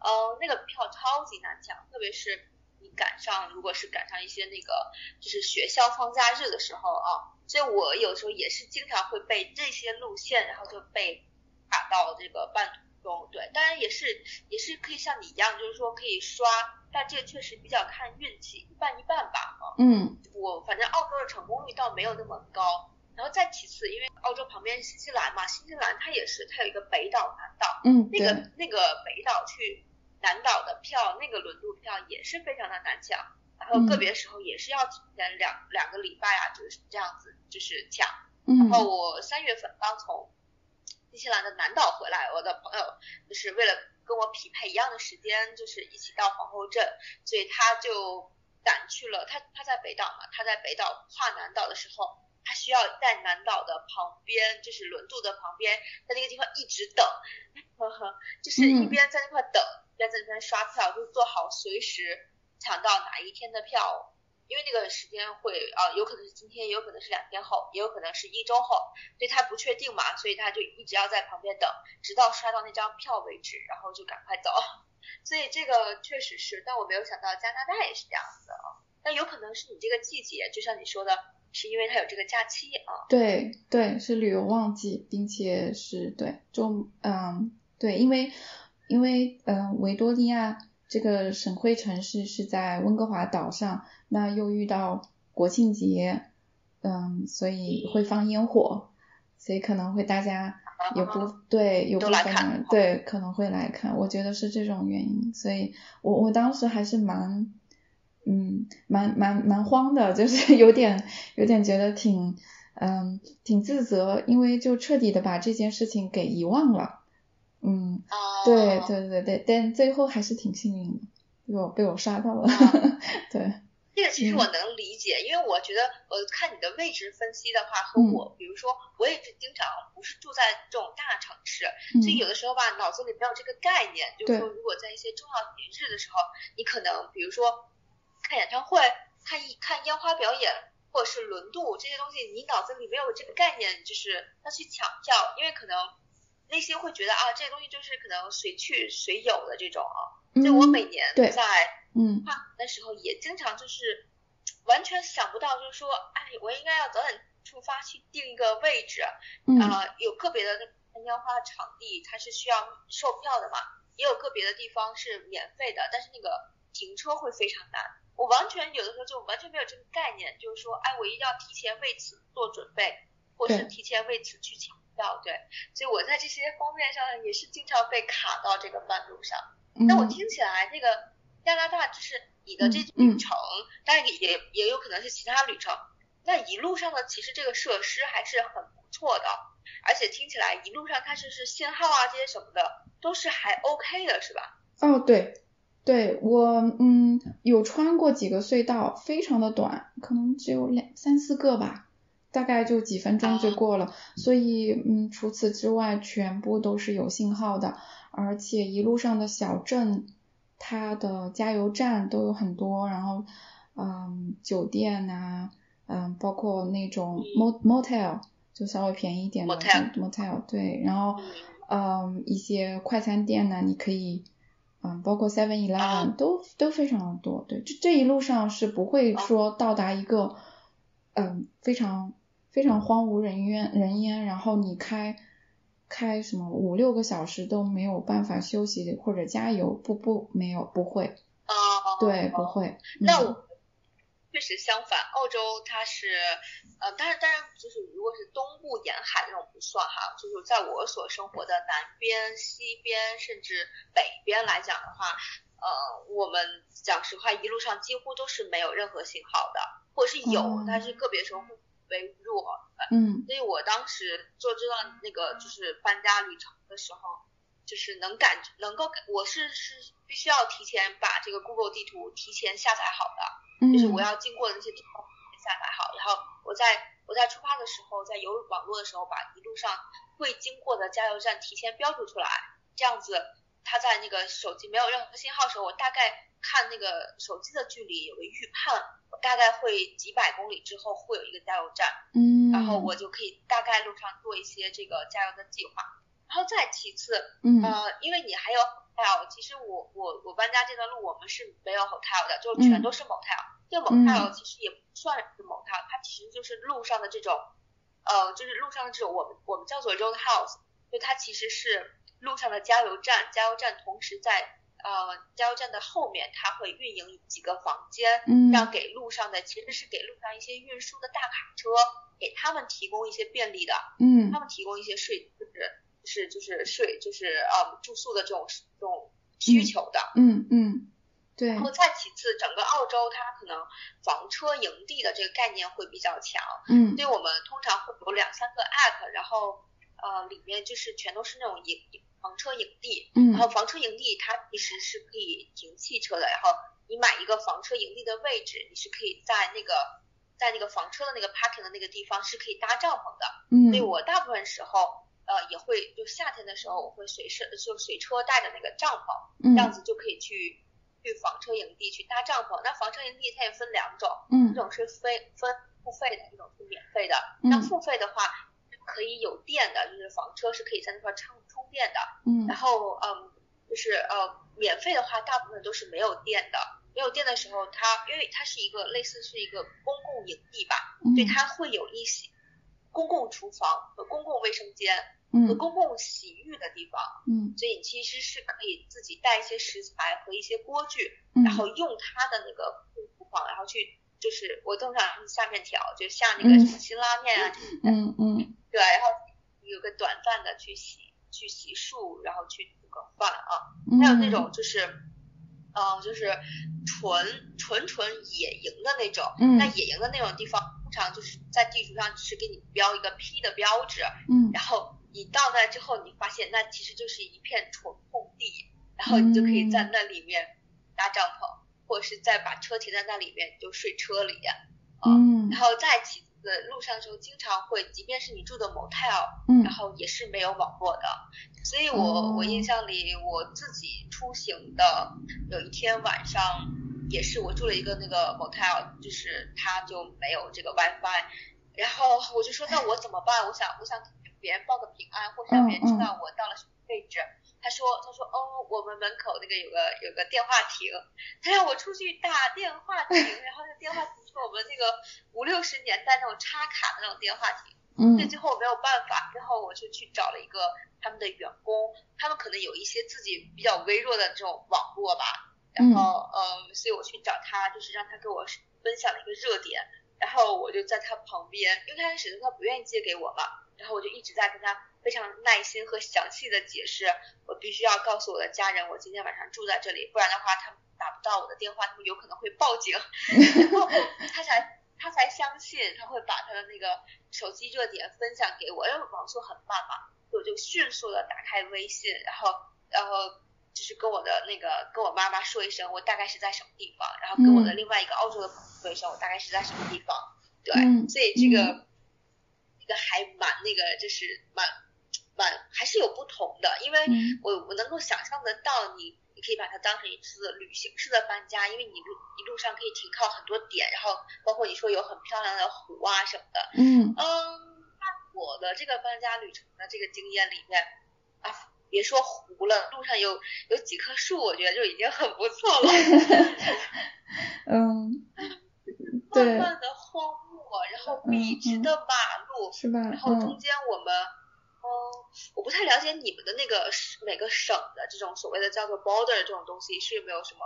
呃，那个票超级难抢，特别是。赶上，如果是赶上一些那个就是学校放假日的时候啊，所以我有时候也是经常会被这些路线，然后就被卡到这个半途中。对，当然也是也是可以像你一样，就是说可以刷，但这个确实比较看运气，一半一半吧。嗯，我反正澳洲的成功率倒没有那么高。然后再其次，因为澳洲旁边是新西兰嘛，新西兰它也是它有一个北岛南岛，嗯，那个那个北岛去。南岛的票，那个轮渡票也是非常的难抢，然后个别时候也是要提前两两个礼拜啊，就是这样子，就是抢。然后我三月份刚从新西兰的南岛回来，我的朋友就是为了跟我匹配一样的时间，就是一起到皇后镇，所以他就赶去了。他他在北岛嘛，他在北岛跨南岛的时候，他需要在南岛的旁边，就是轮渡的旁边，在那个地方一直等，呵呵，就是一边在那块等。在这边刷票，就做好随时抢到哪一天的票，因为那个时间会呃有可能是今天，有可能是两天后，也有可能是一周后，所以他不确定嘛，所以他就一直要在旁边等，直到刷到那张票为止，然后就赶快走。<laughs> 所以这个确实是，但我没有想到加拿大也是这样子啊。那有可能是你这个季节，就像你说的，是因为它有这个假期啊。对对，是旅游旺季，并且是对周嗯对，因为因为嗯维多利亚这个省会城市是在温哥华岛上，那又遇到国庆节，嗯，所以会放烟火，所以可能会大家有部对有部分人对可能会来看，我觉得是这种原因，所以我我当时还是蛮嗯蛮蛮蛮慌的，就是有点有点觉得挺嗯挺自责，因为就彻底的把这件事情给遗忘了。嗯，对对对对，但最后还是挺幸运的，被我被我刷到了，<laughs> 对。这个其实我能理解，因为我觉得，呃，看你的位置分析的话，和我，比如说，我也是经常不是住在这种大城市，所以有的时候吧，脑子里没有这个概念，就是说，如果在一些重要节日的时候，你可能，比如说看演唱会、看一看烟花表演，或者是轮渡这些东西，你脑子里没有这个概念，就是要去抢票，因为可能内心会觉得啊，这个东西就是可能随去随有的这种啊。就我每年在。嗯，那时候也经常就是完全想不到，就是说，哎，我应该要早点出发去定一个位置，啊，有个别的那看烟花的场地它是需要售票的嘛，也有个别的地方是免费的，但是那个停车会非常难，我完全有的时候就完全没有这个概念，就是说，哎，我一定要提前为此做准备，或是提前为此去抢票，对，所以我在这些方面上也是经常被卡到这个半路上。那我听起来那个。加拿大就是你的这旅程，当然也也有可能是其他旅程。那一路上呢其实这个设施还是很不错的，而且听起来一路上它就是信号啊这些什么的都是还 OK 的，是吧？哦，对，对我嗯有穿过几个隧道，非常的短，可能只有两三四个吧，大概就几分钟就过了。所以嗯除此之外全部都是有信号的，而且一路上的小镇。它的加油站都有很多，然后，嗯，酒店呐，嗯，包括那种 motel 就稍微便宜一点的 motel，对，然后，嗯，一些快餐店呢，你可以，嗯，包括 seven eleven 都都非常的多，对，这这一路上是不会说到达一个，嗯，非常非常荒无人烟人烟，然后你开。开什么五六个小时都没有办法休息或者加油，不不没有不会，哦，对不会。那我确实相反，澳洲它是呃，但是当然就是如果是东部沿海那种不算哈，就是在我所生活的南边、西边甚至北边来讲的话，呃，我们讲实话一路上几乎都是没有任何信号的，或者是有，但是个别时候。微弱，嗯，所以我当时做这段那个就是搬家旅程的时候，就是能感能够，我是是必须要提前把这个 Google 地图提前下载好的，就是我要经过的那些地方下载好，然后我在我在出发的时候，在有网络的时候，把一路上会经过的加油站提前标注出来，这样子，它在那个手机没有任何信号的时候，我大概看那个手机的距离有个预判。我大概会几百公里之后会有一个加油站，嗯，然后我就可以大概路上做一些这个加油的计划，然后再其次，嗯，呃，因为你还有 hotel，其实我我我搬家这段路我们是没有 hotel 的，就全都是 motel，这个 motel 其实也不算是 motel，它其实就是路上的这种，呃，就是路上的这种我们我们叫做 road house，就它其实是路上的加油站，加油站同时在。呃，加油站的后面，它会运营几个房间，嗯让给路上的，其实是给路上一些运输的大卡车，给他们提供一些便利的，嗯，他们提供一些睡，就是就是就是睡，就是呃住宿的这种这种需求的，嗯嗯，对。然后再其次，整个澳洲它可能房车营地的这个概念会比较强，嗯，所以我们通常会有两三个 app，然后呃里面就是全都是那种营。房车营地，然后房车营地它其实是可以停汽车的，然后你买一个房车营地的位置，你是可以在那个在那个房车的那个 parking 的那个地方是可以搭帐篷的。嗯，所以我大部分时候呃也会就夏天的时候我会随身就随车带着那个帐篷，这样子就可以去去房车营地去搭帐篷。那房车营地它也分两种，嗯一种是非分付费的，一种是免费的。嗯那付费的话是可以有电的，就是房车是可以在那块充充电的。嗯然后嗯，就是呃，免费的话，大部分都是没有电的。没有电的时候，它因为它是一个类似是一个公共营地吧，嗯对，它会有一些公共厨房和公共卫生间和嗯公共洗浴的地方，嗯所以你其实是可以自己带一些食材和一些锅具，嗯然后用它的那个厨房，然后去就是我通常下面条，就下那个嗯什么辛拉面啊，嗯嗯对，然后有个短暂的去洗去洗漱，然后去煮个饭啊，嗯，还有那种就是，呃，就是纯纯纯野营的那种。嗯。那野营的那种地方，通常就是在地图上只是给你标一个 P 的标志，嗯。然后你到那之后，你发现那其实就是一片纯空地，然后你就可以在那里面搭帐篷，或者是再把车停在那里面，你就睡车里。嗯。然后再其次，路上的时候经常会，即便是你住的 motel，嗯然后也是没有网络的，所以我、哦我印象里我自己出行的有一天晚上，也是我住了一个那个 motel，就是它就没有这个 WiFi，然后我就说那我怎么办？我想我想给别人报个平安，或者让别人知道我到了什么位置。他说他说哦，我们门口那个有个有个电话亭，他让我出去打电话亭，然后那电话亭是我们那个五六十年代那种插卡的那种电话亭。嗯。所以最后我没有办法，最后我就去找了一个他们的员工，他们可能有一些自己比较微弱的这种网络吧，然后嗯，所以我去找他，就是让他给我分享了一个热点，然后我就在他旁边，因为开始他不愿意借给我嘛，然后我就一直在跟他非常耐心和详细的解释，我必须要告诉我的家人我今天晚上住在这里，不然的话他们打不到我的电话，他们有可能会报警，<laughs> 然后他才。他才相信他会把他的那个手机热点分享给我，因为网速很慢嘛，我就迅速的打开微信，然后然后就是跟我的那个跟我妈妈说一声我大概是在什么地方，然后跟我的另外一个澳洲的朋友说一声我大概是在什么地方，对，嗯所以这个、这个还蛮那个，就是蛮蛮还是有不同的，因为嗯我我能够想象得到你。你可以把它当成一次旅行式的搬家，因为你路一路上可以停靠很多点，然后包括你说有很漂亮的湖啊什么的，嗯嗯，那我的这个搬家旅程的这个经验里面啊，别说湖了，路上有有几棵树，我觉得就已经很不错了。<laughs> 嗯，漫对，漫的荒漠，然后笔直的马路，是吧？然后中嗯间我们，嗯，我不太了解你们的那个是每个省的这种所谓的叫做 border 这种东西是有没有什么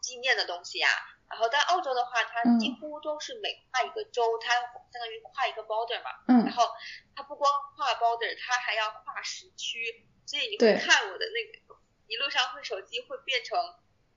纪念的东西呀、然后在澳洲的话，它嗯。几乎都是每跨一个州，它相当于跨一个 border 嘛。嗯。然后它不光跨 border，它还要跨时区，所以你会看我的那个一路上会手机会变成，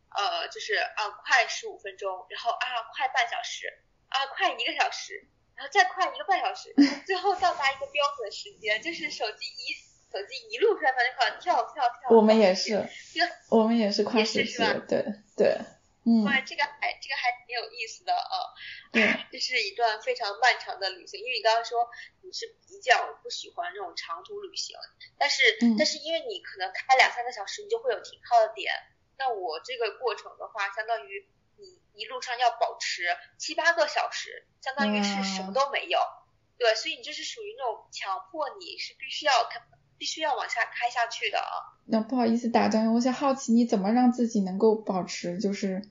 呃，就是啊快十五分钟，然后啊快半小时，啊快一个小时，然后再快一个半小时，最后到达一个标准时间，就是手机一手机一路上在那块跳跳跳。我们也是，这个我们也是跨也是吧，对对，嗯哇，这个还这个还挺有意思的啊。对，这是一段非常漫长的旅行，因为你刚刚说你是比较不喜欢这种长途旅行，但是、嗯但是因为你可能开两三个小时，你就会有停靠的点。那我这个过程的话，相当于你一路上要保持七八个小时，相当于是什么都没有。对，所以你就是属于那种强迫你是必须要开，必须要往下开下去的啊。那不好意思打断，我想好奇你怎么让自己能够保持就是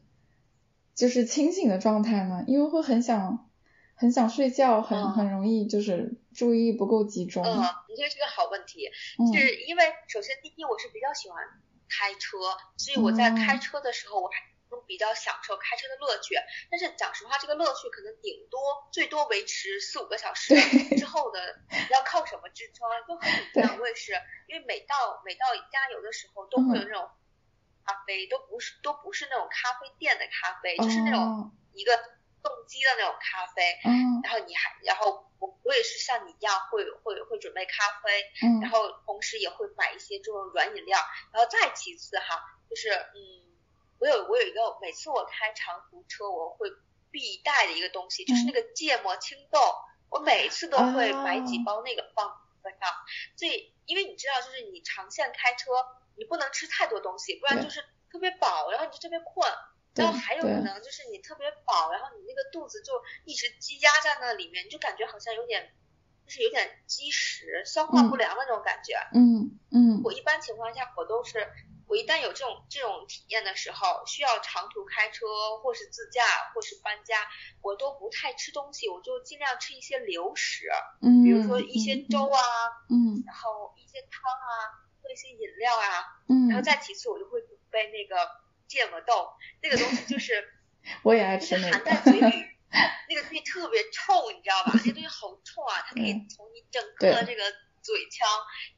就是清醒的状态呢？因为会很想很想睡觉，很嗯很容易就是注意力不够集中。嗯，你这是个好问题。嗯是因为首先第一，我是比较喜欢开车，所以我在嗯开车的时候，我还比较享受开车的乐趣。但是讲实话，这个乐趣可能顶多最多维持四五个小时之后的，要靠什么支撑？就和你一样，我也是，因为每到每到加油的时候，都会有那种咖啡，都不是都不是那种咖啡店的咖啡，就是那种哦一个动机的那种咖啡。嗯然后你还，然后我我也是像你一样会会会准备咖啡，嗯然后同时也会买一些这种软饮料，然后再其次哈，就是嗯，我有我有一个每次我开长途车我会必带的一个东西，就是那个芥末青豆，我每一次都会买几包那个放车上，所以因为你知道，就是你长线开车，你不能吃太多东西，不然就是特别饱，然后你就特别困。然后还有可能就是你特别饱，然后你那个肚子就一直积压在那里面，你就感觉好像有点，就是有点积食、消化不良的那种感觉。嗯嗯。我一般情况下我都是，我一旦有这种这种体验的时候，需要长途开车或是自驾或是搬家，我都不太吃东西，我就尽量吃一些流食，嗯，比如说一些粥啊，嗯，然后一些汤啊，喝一些饮料啊，嗯，然后再其次我就会准备那个。芥末豆那个东西就 <laughs> 是，<laughs> 我也爱吃那个，含在嘴里，那个东西特别臭，你知道吧？那个东西好臭啊！它可以从你整个这个嘴腔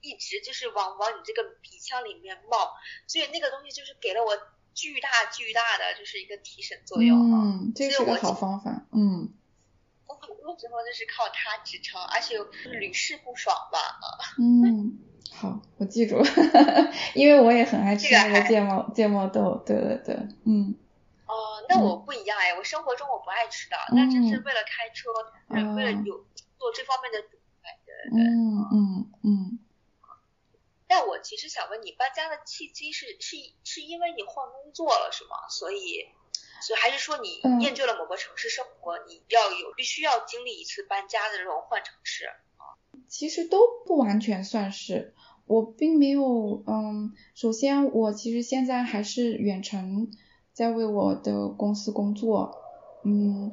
一直就是往往你这个鼻腔里面冒，所以那个东西就是给了我巨大巨大的就是一个提神作用嗯，这是个好方法。嗯。我很多时候就是靠它支撑，而且屡试不爽吧。嗯。好，我记住了，<laughs> 因为我也很爱吃那个芥末芥末豆，对对对，嗯。哦，那我不一样哎，我生活中我不爱吃的，那只是为了开车，为了有做这方面的对对对。嗯嗯嗯。但我其实想问你，搬家的契机是是是因为你换工作了是吗？所以，所以还是说你厌倦了某个城市生活，你要有必须要经历一次搬家的这种换城市？其实都不完全算是，我并没有，嗯，首先我其实现在还是远程在为我的公司工作，嗯，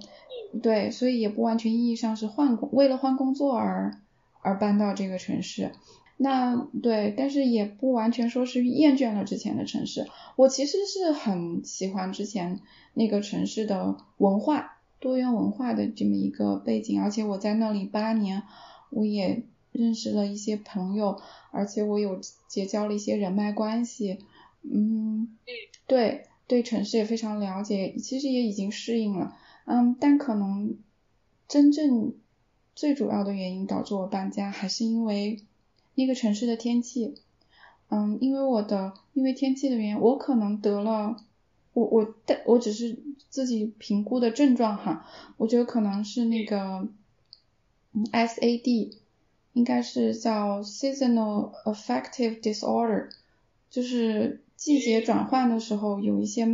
对，所以也不完全意义上是换工，为了换工作而而搬到这个城市，那对，但是也不完全说是厌倦了之前的城市，我其实是很喜欢之前那个城市的文化，多元文化的这么一个背景，而且我在那里八年。我也认识了一些朋友，而且我有结交了一些人脉关系，嗯，对，对城市也非常了解，其实也已经适应了，嗯，但可能真正最主要的原因导致我搬家，还是因为那个城市的天气，嗯，因为我的因为天气的原因，我可能得了，我我但我只是自己评估的症状哈，我觉得可能是那个嗯。SAD 应该是叫 seasonal affective disorder，就是季节转换的时候有一些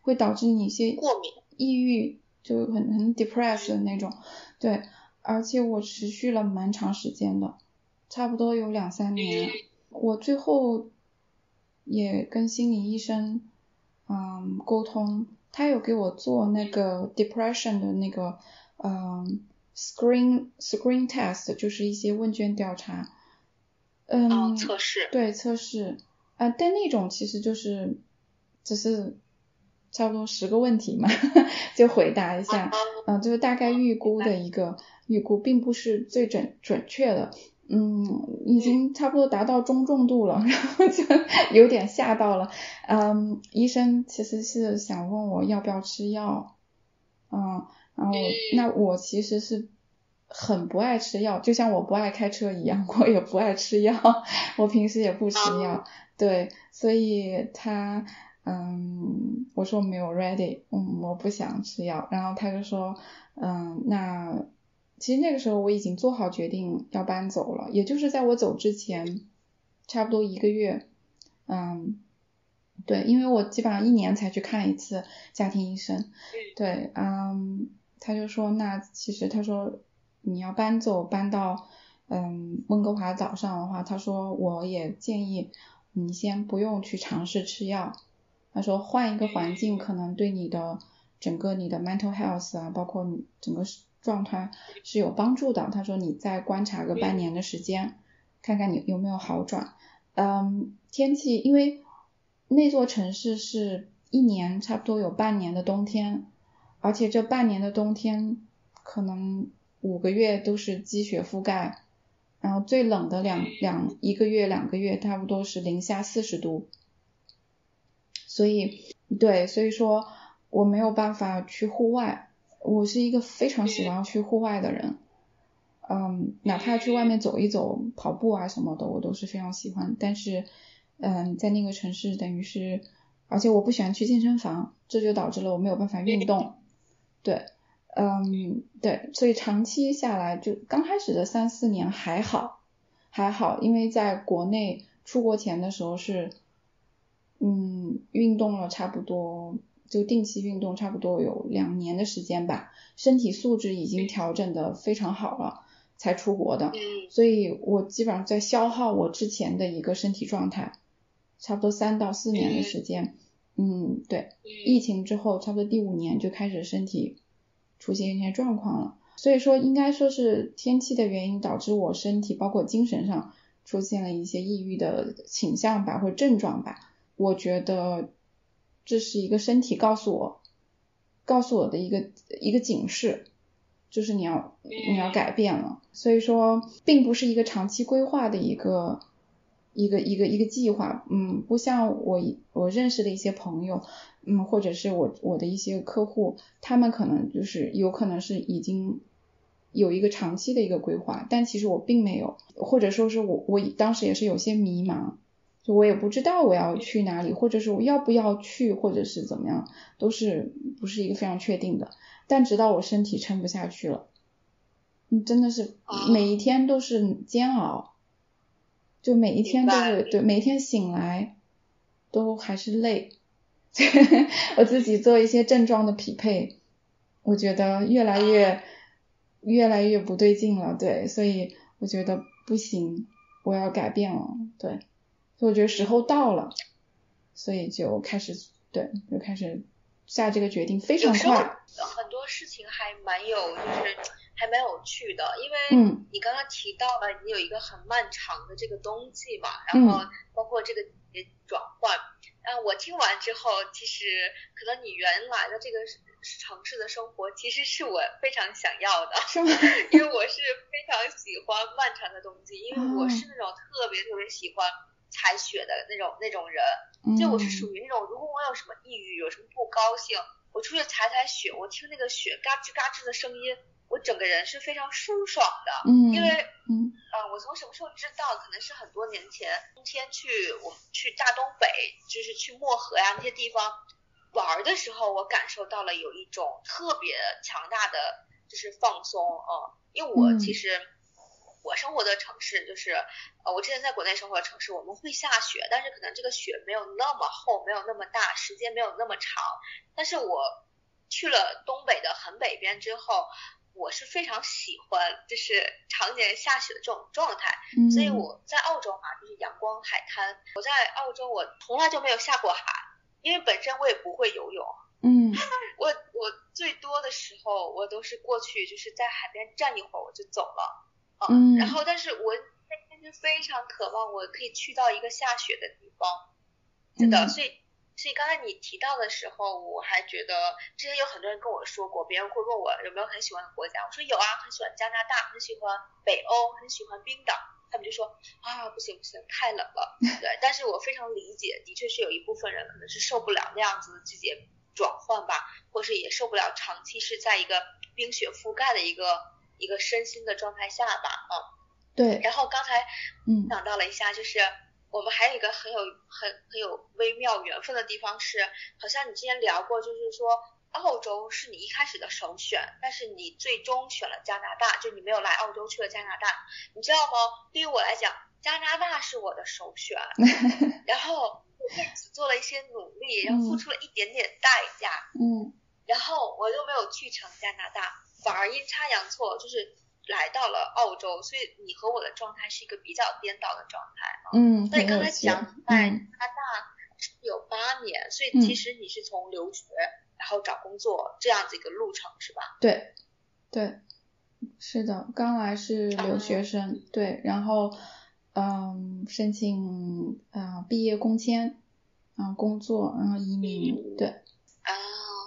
会导致你一些过敏、抑郁，就很很 depressed 的那种。对，而且我持续了蛮长时间的，差不多有两三年。我最后也跟心理医生嗯沟通，他有给我做那个 depression 的那个嗯。Screen screen test 就是一些问卷调查，嗯，测试，对，测试，啊，但那种其实就是只是差不多十个问题嘛，<laughs> 就回答一下，嗯，就是大概预估的一个预估，并不是最准准确的，嗯，已经差不多达到中重度了，<laughs> 然后就有点吓到了，嗯，医生其实是想问我要不要吃药，嗯。然后，那我其实是很不爱吃药，就像我不爱开车一样，<laughs> 我也不爱吃药，我平时也不吃药，对，所以他，嗯，我说没有 ready，嗯，我不想吃药，然后他就说，嗯，那其实那个时候我已经做好决定要搬走了，也就是在我走之前，差不多一个月，嗯。对，因为我基本上一年才去看一次家庭医生。对，嗯，他就说，那其实他说你要搬走搬到嗯温哥华岛上的话，他说我也建议你先不用去尝试吃药。他说换一个环境可能对你的整个你的 mental health 啊，包括你整个状态是有帮助的。他说你再观察个半年的时间，看看你有没有好转。嗯，天气因为。那座城市是一年差不多有半年的冬天，而且这半年的冬天可能五个月都是积雪覆盖，然后最冷的两两一个月两个月差不多是零下四十度，所以对，所以说我没有办法去户外，我是一个非常喜欢去户外的人，嗯，哪怕去外面走一走、跑步啊什么的，我都是非常喜欢，但是。嗯，在那个城市等于是，而且我不喜欢去健身房，这就导致了我没有办法运动。对，嗯，对，所以长期下来，就刚开始的三四年还好，还好，因为在国内出国前的时候是，嗯，运动了差不多就定期运动差不多有两年的时间吧，身体素质已经调整的非常好了，才出国的。嗯所以我基本上在消耗我之前的一个身体状态，差不多三到四年的时间。嗯，对，疫情之后，差不多第五年就开始身体出现一些状况了。所以说，应该说是天气的原因导致我身体包括精神上出现了一些抑郁的倾向吧，或者症状吧。我觉得这是一个身体告诉我，告诉我的一个一个警示，就是你要你要改变了。所以说，并不是一个长期规划的一个一个一个一个计划，嗯，不像我我认识的一些朋友，嗯，或者是我我的一些客户，他们可能就是有可能是已经有一个长期的一个规划，但其实我并没有，或者说是我我当时也是有些迷茫，就我也不知道我要去哪里，或者是我要不要去，或者是怎么样，都是不是一个非常确定的。但直到我身体撑不下去了，嗯，真的是每一天都是煎熬，就每一天都是对，每一天醒来都还是累。<laughs> 我自己做一些症状的匹配，我觉得越来越越来越不对劲了，对，所以我觉得不行，我要改变了，对，所以我觉得时候到了，所以就开始对，就开始下这个决定，非常快。很多事情还蛮有，就是还蛮有趣的，因为嗯你刚刚提到了你有一个很漫长的这个冬季嘛，嗯然后包括这个转换。啊，我听完之后，其实可能你原来的这个城市的生活，其实是我非常想要的，是吗？因为我是非常喜欢漫长的冬季，因为我哦是那种特别特别喜欢踩雪的那种那种人，嗯就我是属于那种，如果我有什么抑郁，有什么不高兴，我出去踩踩雪，我听那个雪嘎吱嘎吱的声音，我整个人是非常舒爽的。嗯，因为嗯啊、我从什么时候知道？可能是很多年前，冬天去我们去大东北，就是去漠河呀那些地方玩的时候，我感受到了有一种特别强大的就是放松啊、因为我嗯其实。我生活的城市就是，呃，我之前在国内生活的城市，我们会下雪，但是可能这个雪没有那么厚，没有那么大，时间没有那么长。但是我去了东北的很北边之后，我是非常喜欢就是常年下雪的这种状态。嗯，所以我在澳洲嘛，就是阳光海滩。我在澳洲，我从来就没有下过海，因为本身我也不会游泳。嗯 <laughs> 我我最多的时候，我都是过去就是在海边站一会儿我就走了。啊嗯然后但是我内心是非常渴望我可以去到一个下雪的地方。是的，嗯所以所以刚才你提到的时候，我还觉得之前有很多人跟我说过，别人会问我有没有很喜欢的国家，我说有啊，很喜欢加拿大，很喜欢北欧，很喜欢冰岛。他们就说啊，不行不行，太冷了。<laughs> 对，但是我非常理解，的确是有一部分人可能是受不了那样子的季节转换吧，或是也受不了长期是在一个冰雪覆盖的一个一个身心的状态下吧，啊。对，然后刚才嗯想到了一下，就是我们还有一个很有很很有微妙缘分的地方是，好像你之前聊过，就是说澳洲是你一开始的首选，但是你最终选了加拿大，就你没有来澳洲，去了加拿大。你知道吗？对于我来讲，加拿大是我的首选，<laughs> 然后我为此做了一些努力，然后付出了一点点代价，嗯然后我又没有去成加拿大，反而阴差阳错就是来到了澳洲，所以你和我的状态是一个比较颠倒的状态啊。嗯，那你刚才讲在加嗯拿大是有八年，所以嗯其实你是从留学然后找工作这样子一个路程是吧？对，对，是的，刚来是留学生，对，然后嗯，申请呃毕业工签，然后工作，然后移民，对，啊，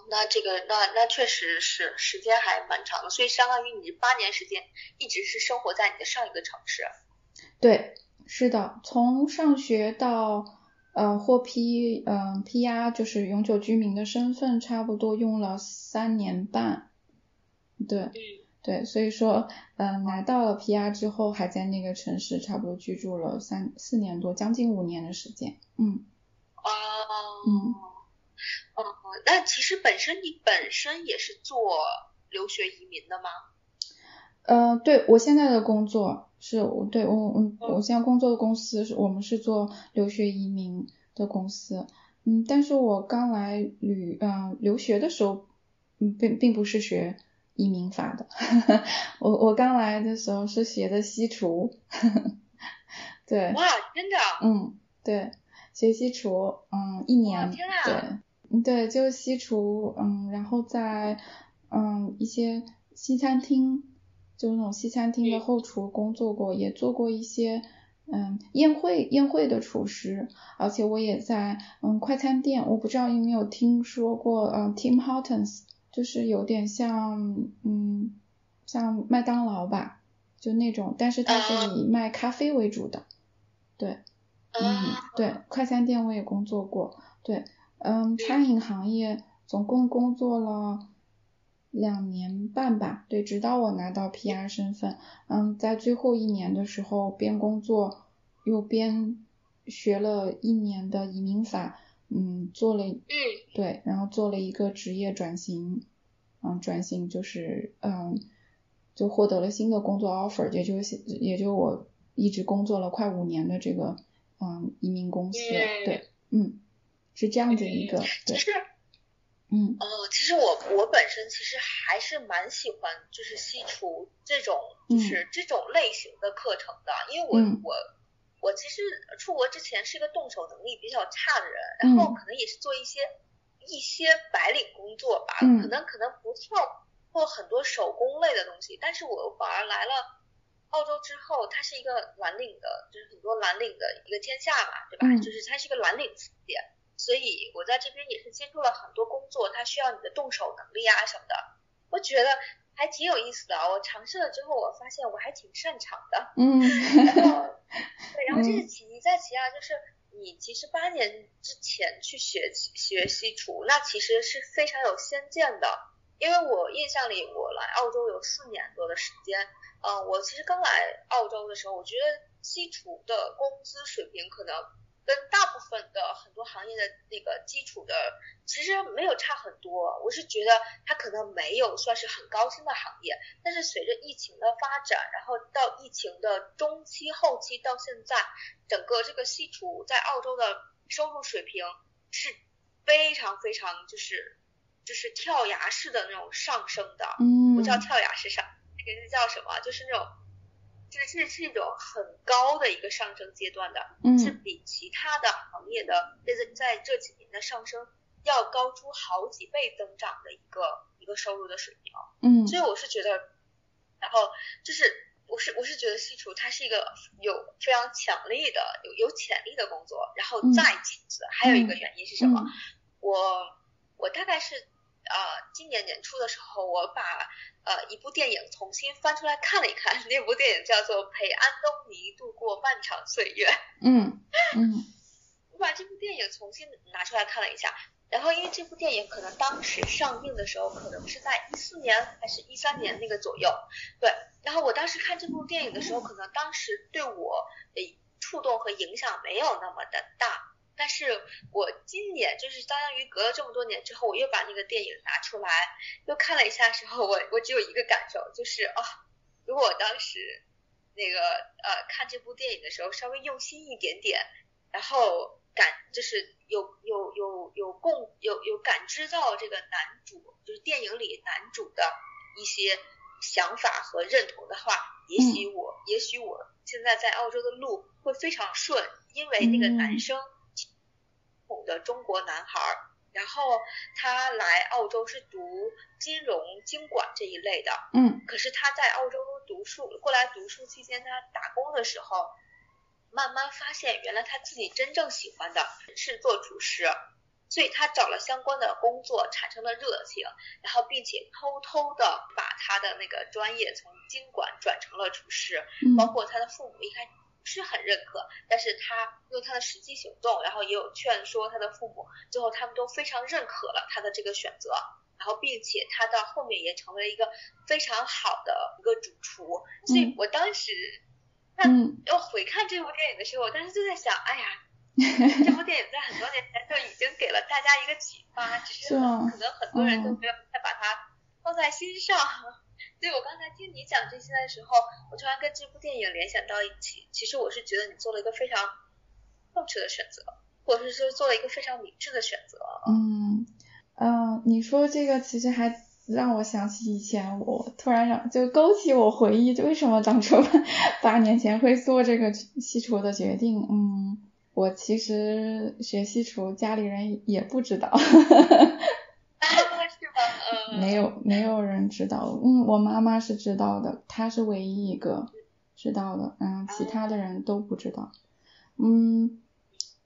那这个那那确实是时间还蛮长的，所以相当于你八年时间一直是生活在你的上一个城市。对，是的，从上学到呃获批嗯、PR 就是永久居民的身份，差不多用了三年半，对。嗯对，所以说，嗯，拿到了 PR 之后，还在那个城市差不多居住了三四年多，将近五年的时间。嗯哦，嗯，哦，那其实本身你本身也是做留学移民的吗？呃，对我现在的工作是我对我我我现在工作的公司是我们是做留学移民的公司，嗯，但是我刚来旅嗯留学的时候，嗯并并不是学移民法的，<laughs> 我我刚来的时候是学的西厨，<laughs> 对，哇，真的？嗯，对，学西厨，嗯，一年，对，嗯对，就西厨，嗯，然后在嗯一些西餐厅，就那种西餐厅的后厨工作过，也做过一些。嗯，宴会宴会的厨师，而且我也在嗯快餐店，我不知道有没有听说过，嗯 Tim Hortons，就是有点像嗯像麦当劳吧，就那种，但是它是以卖咖啡为主的，对，嗯对，快餐店我也工作过，对，嗯餐饮行业总共工作了两年半吧，对，直到我拿到 PR 身份，嗯，在最后一年的时候边工作。又边学了一年的移民法，嗯，做了，嗯，对，然后做了一个职业转型，嗯，转型就是，嗯，就获得了新的工作 offer，也就是也就我一直工作了快五年的这个，嗯，移民公司，对，嗯，是这样子一个，对，嗯，哦，其实我我本身其实还是蛮喜欢就是西厨这种就是这种类型的课程的，因为我我。我其实出国之前是一个动手能力比较差的人，然后可能也是做一些一些白领工作吧，可能可能不错或很多手工类的东西，但是我反而来了澳洲之后，它是一个蓝领的，就是很多蓝领的一个天下嘛，对吧？就是它是一个蓝领企业，所以我在这边也是接触了很多工作，它需要你的动手能力啊什么的，我觉得还挺有意思的。我尝试了之后，我发现我还挺擅长的。嗯。<laughs> 对，然后这是其一，再其二就是你其实八年之前去学学西厨，那其实是非常有先见的。因为我印象里，我来澳洲有四年多的时间，嗯，我其实刚来澳洲的时候，我觉得西厨的工资水平可能。跟大部分的很多行业的那个基础的其实没有差很多，我是觉得它可能没有算是很高薪的行业，但是随着疫情的发展，然后到疫情的中期后期到现在，整个这个西厨在澳洲的收入水平是非常非常就是就是跳崖式的那种上升的，嗯，不叫跳崖式上，那个是叫什么？就是那种。是是是一种很高的一个上升阶段的，是比其他的行业的在在这几年的上升要高出好几倍增长的一个一个收入的水平。嗯，所以我是觉得，然后就是我是我是觉得西厨它是一个有非常强力的有有潜力的工作。然后再其次还有一个原因是什么？我我大概是。呃，今年年初的时候，我把呃一部电影重新翻出来看了一看，<laughs> 那部电影叫做《陪安东尼度过漫长岁月》。嗯嗯，我把这部电影重新拿出来看了一下，然后因为这部电影可能当时上映的时候，可能是在一四年还是一三年那个左右，对。然后我当时看这部电影的时候，可能当时对我的触动和影响没有那么的大。但是我今年就是相当于隔了这么多年之后，我又把那个电影拿出来又看了一下时候，我我只有一个感受，就是哦，如果我当时那个呃看这部电影的时候稍微用心一点点，然后感就是有有有有共有有感知到这个男主就是电影里男主的一些想法和认同的话，也许我也许我现在在澳洲的路会非常顺，因为那个男生。的中国男孩，然后他来澳洲是读金融经管这一类的，嗯，可是他在澳洲读书过来读书期间，他打工的时候，慢慢发现原来他自己真正喜欢的是做厨师，所以他找了相关的工作，产生了热情，然后并且偷偷的把他的那个专业从经管转成了厨师，包括他的父母一开始。不是很认可，但是他用他的实际行动，然后也有劝说他的父母，最后他们都非常认可了他的这个选择，然后并且他到后面也成为了一个非常好的一个主厨，所以我当时看要回看这部电影的时候，我当时就在想，哎呀，这部电影在很多年前就已经给了大家一个启发，只是可能很多人都没有太把它放在心上。所以我刚才听你讲这些的时候，我突然跟这部电影联想到一起。其实我是觉得你做了一个非常正确的选择。或者是说做了一个非常明智的选择。嗯嗯，你说这个其实还让我想起以前，我突然让就勾起我回忆，就为什么当初 <laughs> 八年前会做这个西厨的决定。嗯，我其实学西厨，家里人也不知道。<laughs> 没有没有人知道，嗯，我妈妈是知道的，她是唯一一个知道的，嗯，其他的人都不知道，嗯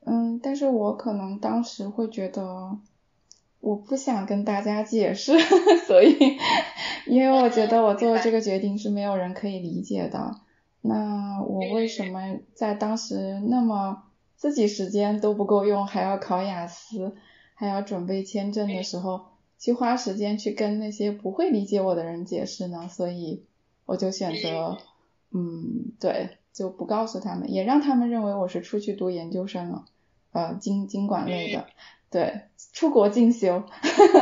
嗯，但是我可能当时会觉得，我不想跟大家解释，<laughs> 所以，因为我觉得我做这个决定是没有人可以理解的，那我为什么在当时那么自己时间都不够用，还要考雅思，还要准备签证的时候？去花时间去跟那些不会理解我的人解释呢，所以我就选择，嗯，对，就不告诉他们，也让他们认为我是出去读研究生了，呃，经经管类的，对，出国进修，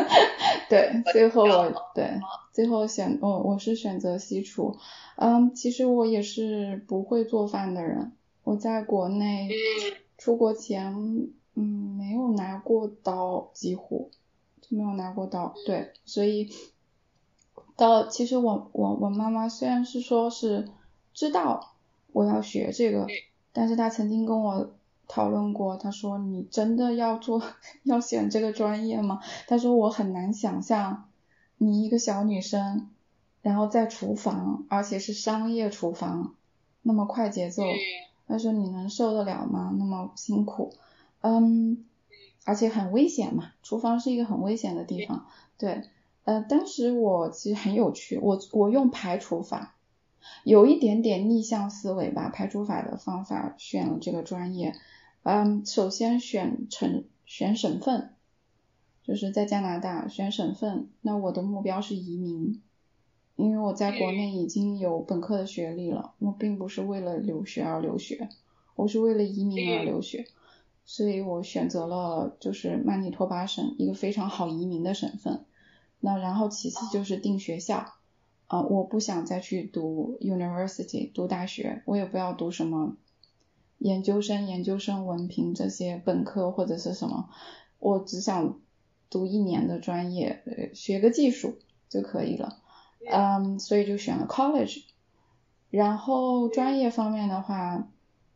<laughs> 对，最后我对，最后选我我是选择西厨，嗯，其实我也是不会做饭的人，我在国内出国前，嗯，没有拿过刀，几乎。没有拿过刀，对，所以到其实我我我妈妈虽然是说是知道我要学这个，但是她曾经跟我讨论过，她说你真的要做 <laughs> 要选这个专业吗？她说我很难想象你一个小女生，然后在厨房，而且是商业厨房，那么快节奏，她说你能受得了吗？那么辛苦，嗯。而且很危险嘛，厨房是一个很危险的地方。对，呃，当时我其实很有趣，我我用排除法，有一点点逆向思维吧，排除法的方法选了这个专业。嗯，首先选城选省份，就是在加拿大选省份。那我的目标是移民，因为我在国内已经有本科的学历了，我并不是为了留学而留学，我是为了移民而留学。所以我选择了就是曼尼托巴省一个非常好移民的省份，那然后其次就是定学校，啊，我不想再去读 university 读大学，我也不要读什么研究生、研究生文凭这些本科或者是什么，我只想读一年的专业，学个技术就可以了，嗯，所以就选了 college，然后专业方面的话。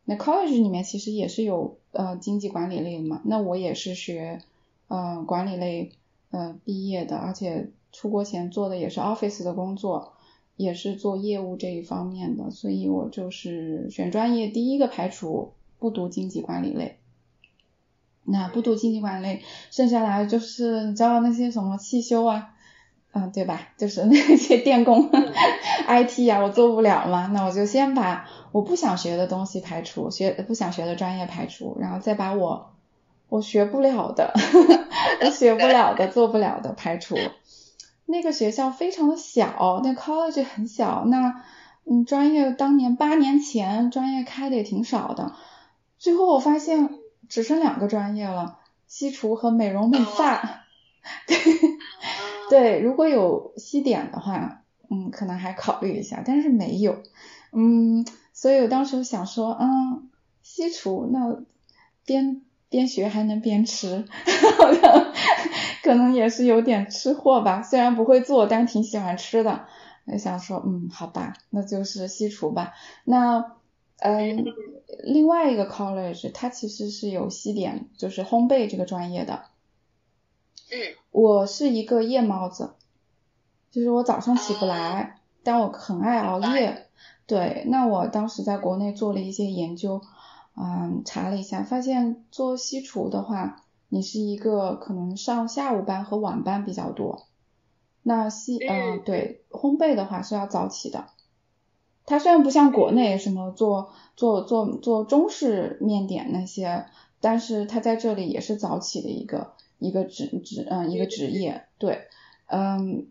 那 college 里面其实也是有呃经济管理类的嘛，那我也是学呃管理类呃毕业的，而且出国前做的也是 office 的工作，也是做业务这一方面的，所以我就是选专业第一个排除不读经济管理类，那不读经济管理类，剩下来就是你知道那些什么汽修啊。嗯，对吧？就是那些电工、<laughs> IT 呀，我做不了嘛，那我就先把我不想学的东西排除，学不想学的专业排除，然后再把我我学不了的、我 <laughs> 学不了的、做不了的排除。那个学校非常的小，那 college 很小，那嗯，专业当年八年前专业开的也挺少的，最后我发现只剩两个专业了，西厨和美容美发。对。<laughs> 对，如果有西点的话，嗯，可能还考虑一下，但是没有，嗯，所以我当时想说，嗯，西厨那边边学还能边吃，可能也是有点吃货吧，虽然不会做，但挺喜欢吃的，我想说，嗯，好吧，那就是西厨吧。那，嗯，另外一个 college 它其实是有西点，就是烘焙这个专业的。我是一个夜猫子，就是我早上起不来，但我很爱熬夜。对，那我当时在国内做了一些研究，嗯，查了一下，发现做西厨的话，你是一个可能上下午班和晚班比较多。那西，嗯，对，烘焙的话是要早起的。它虽然不像国内什么做做做做中式面点那些，但是它在这里也是早起的一个。一个职职嗯一个职业对嗯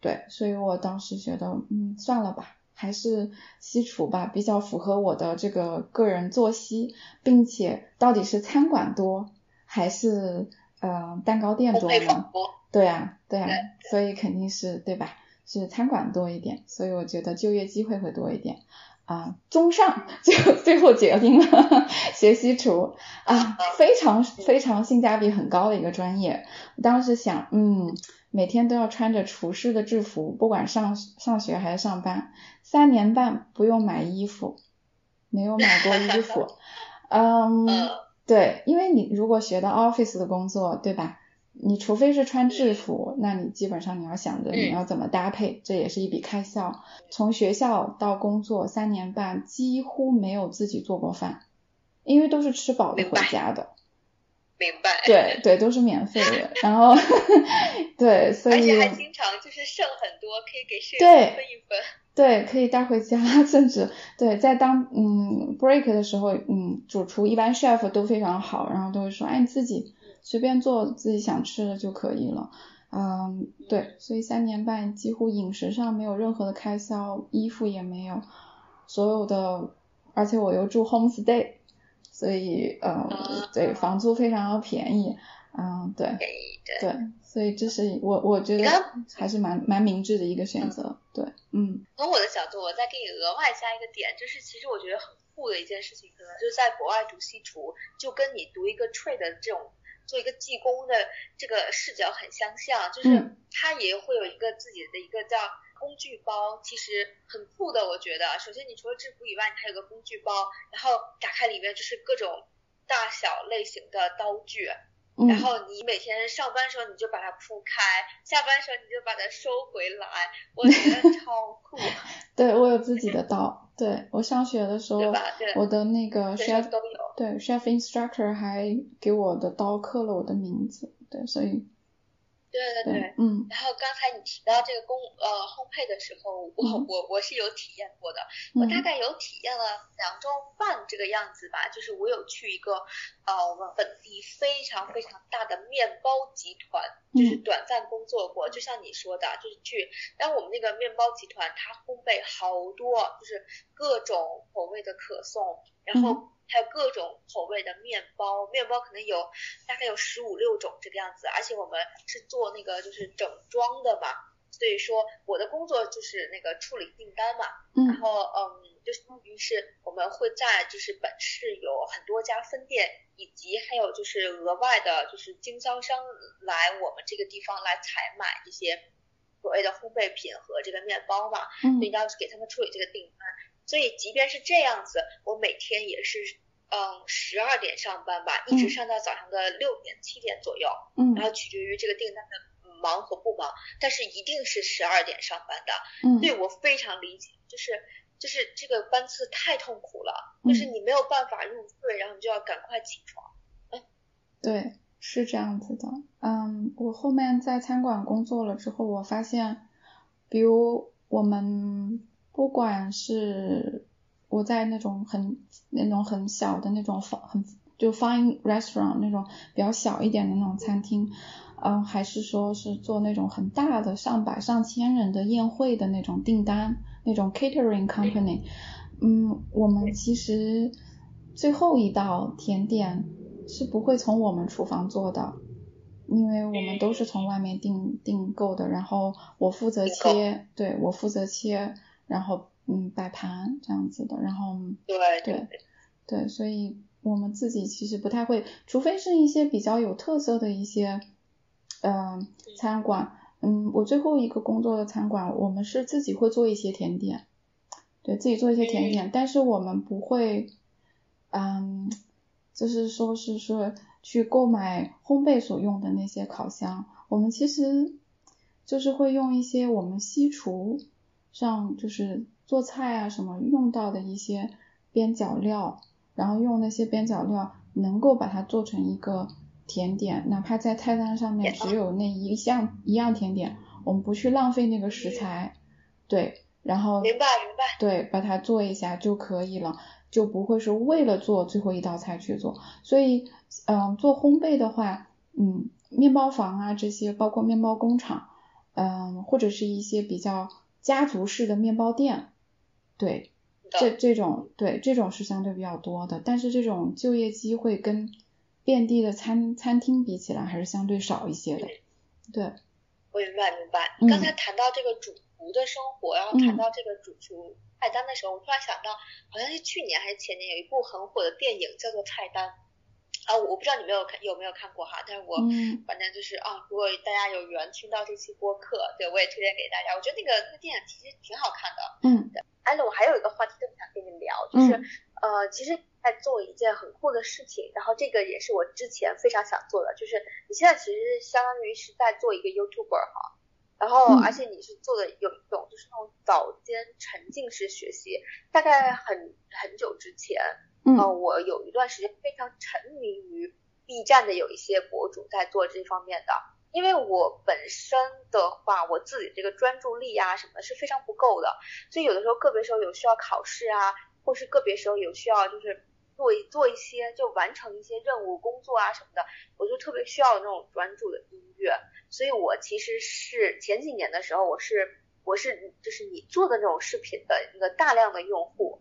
对，所以我当时觉得嗯算了吧，还是西厨吧，比较符合我的这个个人作息，并且到底是餐馆多还是呃蛋糕店多呢？对啊对啊，所以肯定是对吧？是餐馆多一点，所以我觉得就业机会会多一点。啊综上，就最后决定了学西厨啊，非常非常性价比很高的一个专业。当时想，嗯，每天都要穿着厨师的制服，不管上上学还是上班，三年半不用买衣服，没有买过衣服，<laughs> 嗯，对，因为你如果学到 office 的工作，对吧？你除非是穿制服，那你基本上你要想着你要怎么搭配，这也是一笔开销。从学校到工作三年半，几乎没有自己做过饭，因为都是吃饱了回家的。明白。<laughs> 对对，都是免费的。然后 <laughs> 对，所以而且还经常就是剩很多，可以给室友分一分。对，可以带回家，甚至对在当嗯 break 的时候，嗯，主厨一般 chef 都非常好，然后都会说，哎，你自己。随便做自己想吃的就可以了，嗯，对，所以三年半几乎饮食上没有任何的开销，衣服也没有，所有的，而且我又住 homestay，所以呃，对，房租非常的便宜，嗯，对，对，所以这是我我觉得还是蛮蛮明智的一个选择，对，嗯。从我的角度，我再给你额外加一个点，就是其实我觉得很酷的一件事情，可能就是在国外读西厨，就跟你读一个 trade 的这种。做一个技工的这个视角很相像，就是他也会有一个自己的一个叫工具包，其实很酷的。我觉得，首先你除了制服以外，你还有个工具包，然后打开里面就是各种大小类型的刀具，然后你每天上班时候你就把它铺开，下班时候你就把它收回来，我觉得 <laughs> 超酷。对我有自己的刀。对我上学的时候，我的那个 chef 对 chef instructor 还给我的刀刻了我的名字，对，所以。对对对，嗯。然后刚才你提到这个工呃烘焙的时候，我我我是有体验过的，我大概有体验了两周半这个样子吧。就是我有去一个呃我们本地非常非常大的面包集团，就是短暂工作过。就像你说的，就是去，但我们那个面包集团它烘焙好多，就是各种口味的可颂，然后。还有各种口味的面包，面包可能有大概有十五六种这个样子，而且我们是做那个就是整装的嘛，所以说我的工作就是那个处理订单嘛，然后嗯，就相当于是我们会在就是本市有很多家分店，以及还有就是额外的就是经销商来我们这个地方来采买这些所谓的烘焙品和这个面包嘛，所以要给他们处理这个订单，所以即便是这样子，我每天也是。嗯，十二点上班吧，一直上到早上的六点七点左右，嗯，然后取决于这个订单的忙和不忙，但是一定是十二点上班的，嗯，对我非常理解，就是就是这个班次太痛苦了，就是你没有办法入睡，然后你就要赶快起床，嗯，对，是这样子的，嗯，我后面在餐馆工作了之后，我发现，比如我们不管是我在那种很那种很小的那种房很就 fine restaurant 那种比较小一点的那种餐厅，嗯，还是说是做那种很大的上百上千人的宴会的那种订单，那种 catering company，嗯，我们其实最后一道甜点是不会从我们厨房做的，因为我们都是从外面订订购的，然后我负责切，对我负责切，然后。嗯，摆盘这样子的，然后对对对，所以我们自己其实不太会，除非是一些比较有特色的一些嗯餐馆，嗯，我最后一个工作的餐馆，我们是自己会做一些甜点，对自己做一些甜点，但是我们不会，嗯，就是说是说去购买烘焙所用的那些烤箱，我们其实就是会用一些我们西厨上就是。做菜啊什么用到的一些边角料，然后用那些边角料能够把它做成一个甜点，哪怕在菜单上面只有那一项一样甜点，我们不去浪费那个食材，对，然后明白明白，对，把它做一下就可以了，就不会是为了做最后一道菜去做。所以，嗯，做烘焙的话，嗯，面包房啊这些，包括面包工厂，嗯，或者是一些比较家族式的面包店。对，这这种对这种是相对比较多的，但是这种就业机会跟遍地的餐餐厅比起来还是相对少一些的。对，我明白明白。刚才谈到这个主厨的生活，然后谈到这个主厨菜单的时候，我突然想到，好像是去年还是前年有一部很火的电影叫做《菜单》。啊，我不知道你没有看有没有看过哈，但是我反正就是啊，如果大家有缘听到这期播客，对我也推荐给大家。我觉得那个那个电影其实挺好看的。嗯。艾伦，我还有一个话题特别想跟你聊，就是呃，其实在做一件很酷的事情，然后这个也是我之前非常想做的，就是你现在其实相当于是在做一个 YouTuber 哈，然后而且你是做的有一种就是那种早间沉浸式学习，大概很很久之前。嗯，我有一段时间非常沉迷于 B 站的有一些博主在做这方面的，因为我本身的话，我自己这个专注力啊什么的是非常不够的，所以有的时候个别时候有需要考试啊，或是个别时候有需要就是做一做一些就完成一些任务工作啊什么的，我就特别需要那种专注的音乐，所以我其实是前几年的时候，我是我是就是你做的那种视频的那个大量的用户。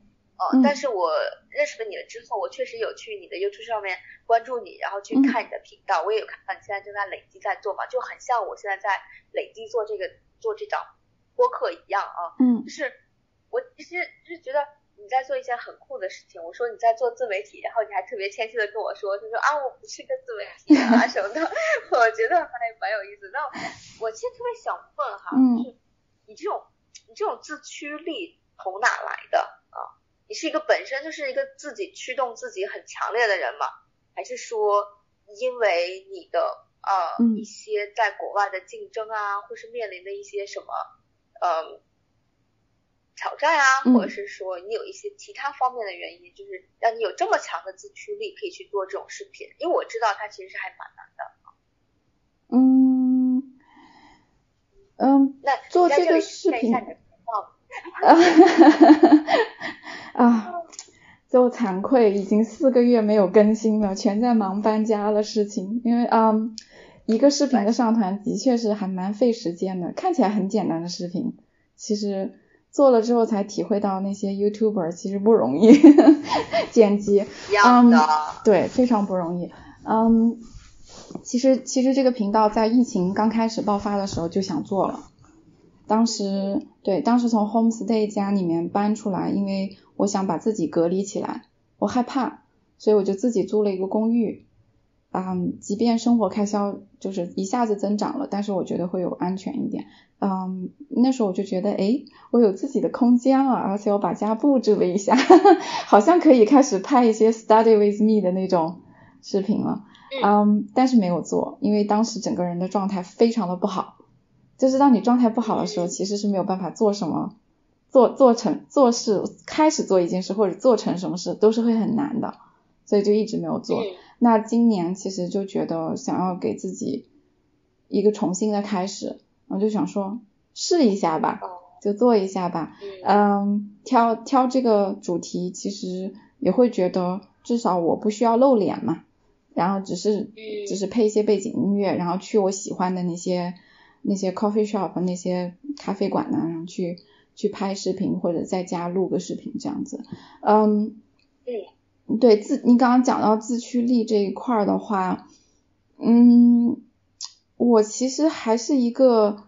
嗯，但是我认识了你了之后，我确实有去你的 YouTube 上面关注你，然后去看你的频道，我也有看到你现在正在累积在做嘛，就很像我现在在累积做这个做这档播客一样啊。嗯，就是我其实就是觉得你在做一件很酷的事情。我说你在做自媒体，然后你还特别谦虚的跟我说，就说啊我不是个自媒体啊 <laughs> 什么的，我觉得还蛮有意思。那我其实特别想问哈，就是你这种你这种自驱力从哪来的？你是一个本身就是一个自己驱动自己很强烈的人吗？还是说因为你的呃一些在国外的竞争啊，或是面临的一些什么呃挑战啊，或者是说你有一些其他方面的原因，就是让你有这么强的自驱力可以去做这种视频？因为我知道它其实是还蛮难的。嗯嗯，那做这个视频。啊 <laughs> <laughs> <laughs> 就惭愧，已经四个月没有更新了，全在忙搬家的事情。因为嗯，一个视频的上传的确是还蛮费时间的，看起来很简单的视频，其实做了之后才体会到那些 YouTuber 其实不容易 <laughs> 剪辑，嗯，对，非常不容易。嗯，其实其实这个频道在疫情刚开始爆发的时候就想做了。当时对，当时从 homestay 家里面搬出来，因为我想把自己隔离起来，我害怕，所以我就自己租了一个公寓。嗯，即便生活开销就是一下子增长了，但是我觉得会有安全一点。嗯，那时候我就觉得，哎，我有自己的空间了，而且我把家布置了一下，<laughs> 好像可以开始拍一些 study with me 的那种视频了。嗯，但是没有做，因为当时整个人的状态非常的不好。就是当你状态不好的时候，其实是没有办法做什么，做做成做事，开始做一件事或者做成什么事都是会很难的，所以就一直没有做。那今年其实就觉得想要给自己一个重新的开始，我就想说试一下吧，就做一下吧。嗯，挑挑这个主题其实也会觉得至少我不需要露脸嘛，然后只是只是配一些背景音乐，然后去我喜欢的那些。那些 coffee shop 那些咖啡馆呢，然后去去拍视频或者在家录个视频这样子，嗯，对自你刚刚讲到自驱力这一块的话，嗯，我其实还是一个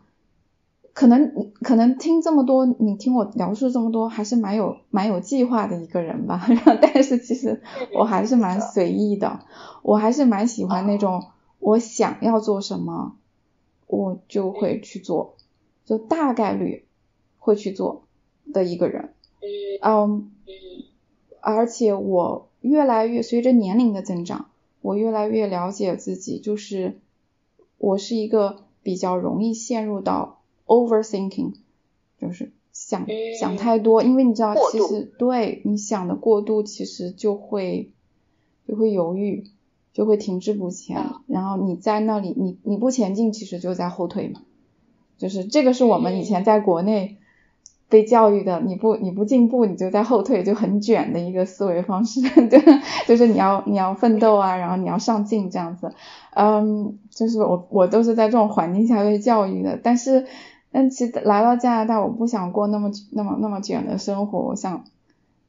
可能可能听这么多，你听我描述这么多，还是蛮有蛮有计划的一个人吧，<laughs> 但是其实我还是蛮随意的，我还是蛮喜欢那种我想要做什么。我就会去做，就大概率会去做的一个人，嗯，而且我越来越随着年龄的增长，我越来越了解自己，就是我是一个比较容易陷入到 overthinking，就是想想太多，因为你知道，其实对你想的过度，其实就会就会犹豫。就会停滞不前，然后你在那里，你你不前进，其实就在后退嘛。就是这个是我们以前在国内被教育的，你不你不进步，你就在后退，就很卷的一个思维方式。<laughs> 对，就是你要你要奋斗啊，然后你要上进这样子。嗯，就是我我都是在这种环境下被教育的。但是，但其实来到加拿大，我不想过那么那么那么卷的生活，我想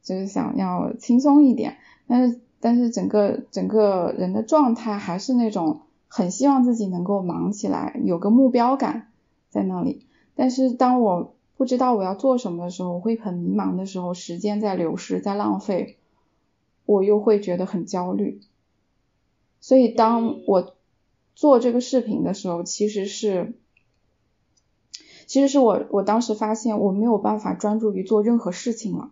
就是想要轻松一点。但是。但是整个整个人的状态还是那种很希望自己能够忙起来，有个目标感在那里。但是当我不知道我要做什么的时候，我会很迷茫的时候，时间在流逝，在浪费，我又会觉得很焦虑。所以当我做这个视频的时候，其实是，其实是我我当时发现我没有办法专注于做任何事情了，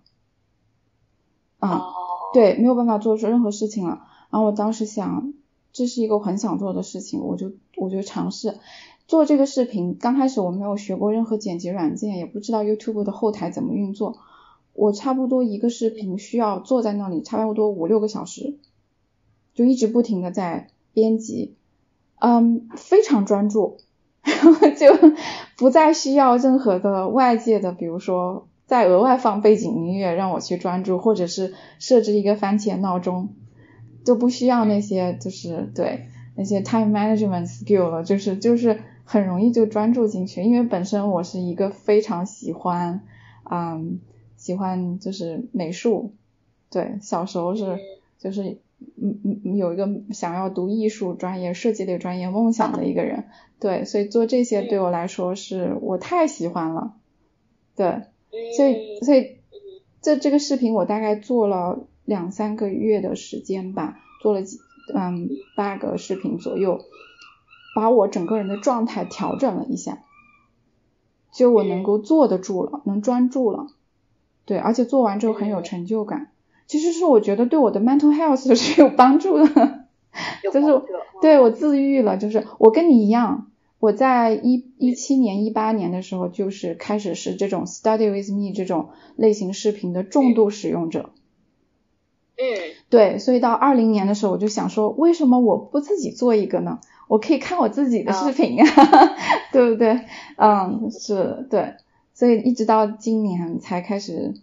啊，对，没有办法做出任何事情了。然后我当时想，这是一个我很想做的事情，我就我就尝试。做这个视频，刚开始我没有学过任何剪辑软件，也不知道 YouTube 的后台怎么运作。我差不多一个视频需要坐在那里差不多五六个小时，就一直不停的在编辑，嗯，非常专注，然 <laughs> 后就不再需要任何的外界的，比如说再额外放背景音乐让我去专注，或者是设置一个番茄闹钟，就不需要那些就是对那些 time management skill 了，就是就是。很容易就专注进去，因为本身我是一个非常喜欢，嗯，喜欢就是美术，对，小时候是就是嗯嗯有一个想要读艺术专业、设计类专业梦想的一个人，对，所以做这些对我来说是我太喜欢了，对，所以所以这这个视频我大概做了两三个月的时间吧，做了几嗯八个视频左右。把我整个人的状态调整了一下，就我能够坐得住了，能专注了，对，而且做完之后很有成就感。其实是我觉得对我的 mental health 是有帮助的，就是对我自愈了。就是我跟你一样，我在一一七年、一八年的时候，就是开始是这种 study with me 这种类型视频的重度使用者。嗯，对，所以到二零年的时候，我就想说，为什么我不自己做一个呢？我可以看我自己的视频，<laughs> 对不对？嗯，是对，所以一直到今年才开始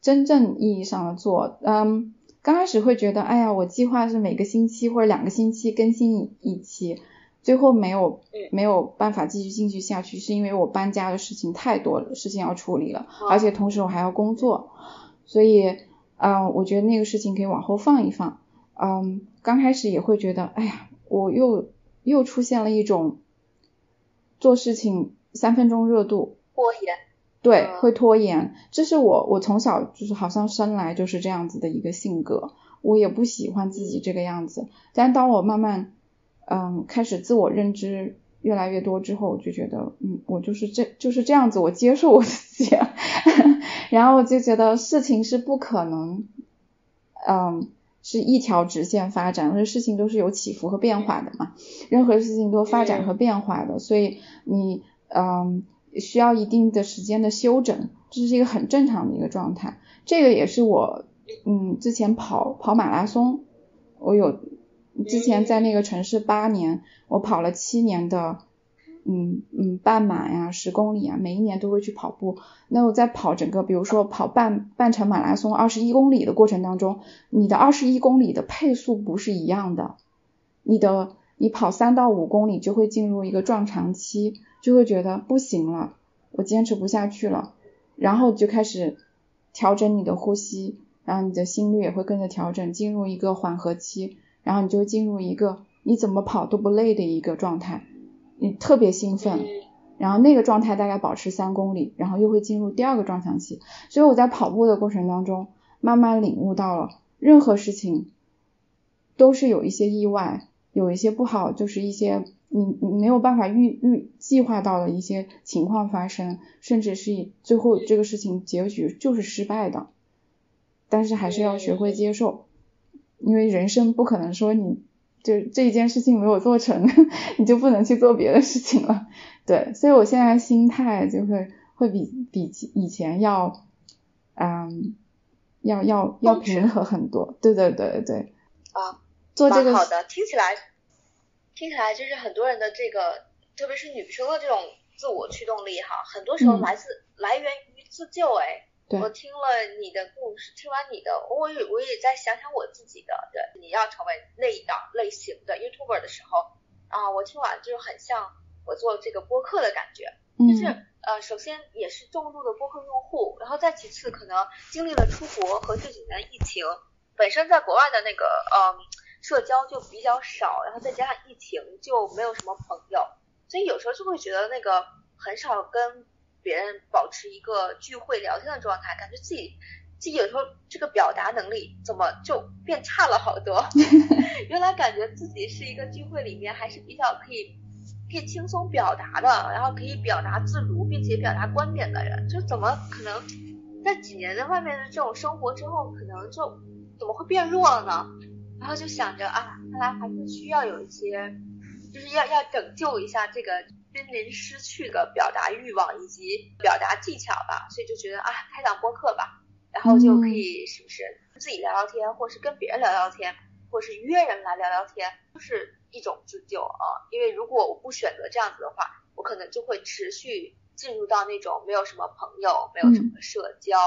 真正意义上的做。嗯，刚开始会觉得，哎呀，我计划是每个星期或者两个星期更新一期，最后没有没有办法继续进去下去，是因为我搬家的事情太多了，事情要处理了，而且同时我还要工作，所以，嗯，我觉得那个事情可以往后放一放。嗯，刚开始也会觉得，哎呀，我又。又出现了一种做事情三分钟热度，拖延，对，会拖延。这是我我从小就是好像生来就是这样子的一个性格，我也不喜欢自己这个样子。但当我慢慢嗯开始自我认知越来越多之后，我就觉得嗯我就是这就是这样子，我接受我自己，<laughs> 然后我就觉得事情是不可能嗯。是一条直线发展，而且事情都是有起伏和变化的嘛，任何事情都发展和变化的，所以你嗯需要一定的时间的休整，这是一个很正常的一个状态。这个也是我嗯之前跑跑马拉松，我有之前在那个城市八年，我跑了七年的。嗯嗯，半马呀，十公里啊，每一年都会去跑步。那我在跑整个，比如说跑半半程马拉松，二十一公里的过程当中，你的二十一公里的配速不是一样的。你的你跑三到五公里就会进入一个撞墙期，就会觉得不行了，我坚持不下去了，然后就开始调整你的呼吸，然后你的心率也会跟着调整，进入一个缓和期，然后你就进入一个你怎么跑都不累的一个状态。你特别兴奋，然后那个状态大概保持三公里，然后又会进入第二个撞墙期。所以我在跑步的过程当中，慢慢领悟到了，任何事情都是有一些意外，有一些不好，就是一些你你没有办法预预计划到的一些情况发生，甚至是最后这个事情结局就是失败的。但是还是要学会接受，因为人生不可能说你。就这一件事情没有做成，<laughs> 你就不能去做别的事情了。<laughs> 对，所以我现在心态就会会比比以前要，嗯，要要要平和很多。对对对对。啊，做这个好的，听起来听起来就是很多人的这个，特别是女生的这种自我驱动力哈，很多时候来自来源于自救哎。我听了你的故事，听完你的，我也我也在想想我自己的。对，你要成为那一档类型的 YouTuber 的时候，啊，我听完就是很像我做这个播客的感觉，就是呃，首先也是重度的播客用户，然后再其次可能经历了出国和这几年疫情，本身在国外的那个嗯社交就比较少，然后再加上疫情就没有什么朋友，所以有时候就会觉得那个很少跟。别人保持一个聚会聊天的状态，感觉自己自己有时候这个表达能力怎么就变差了好多。<laughs> 原来感觉自己是一个聚会里面还是比较可以可以轻松表达的，然后可以表达自如并且表达观点的人，就怎么可能在几年在外面的这种生活之后，可能就怎么会变弱了呢？然后就想着啊，看来还是需要有一些，就是要要拯救一下这个濒临失去的表达欲望以及表达技巧吧，所以就觉得啊，开档播客吧，然后就可以是不是自己聊聊天，或是跟别人聊聊天，或是约人来聊聊天，就是一种自救啊。因为如果我不选择这样子的话，我可能就会持续进入到那种没有什么朋友，没有什么社交。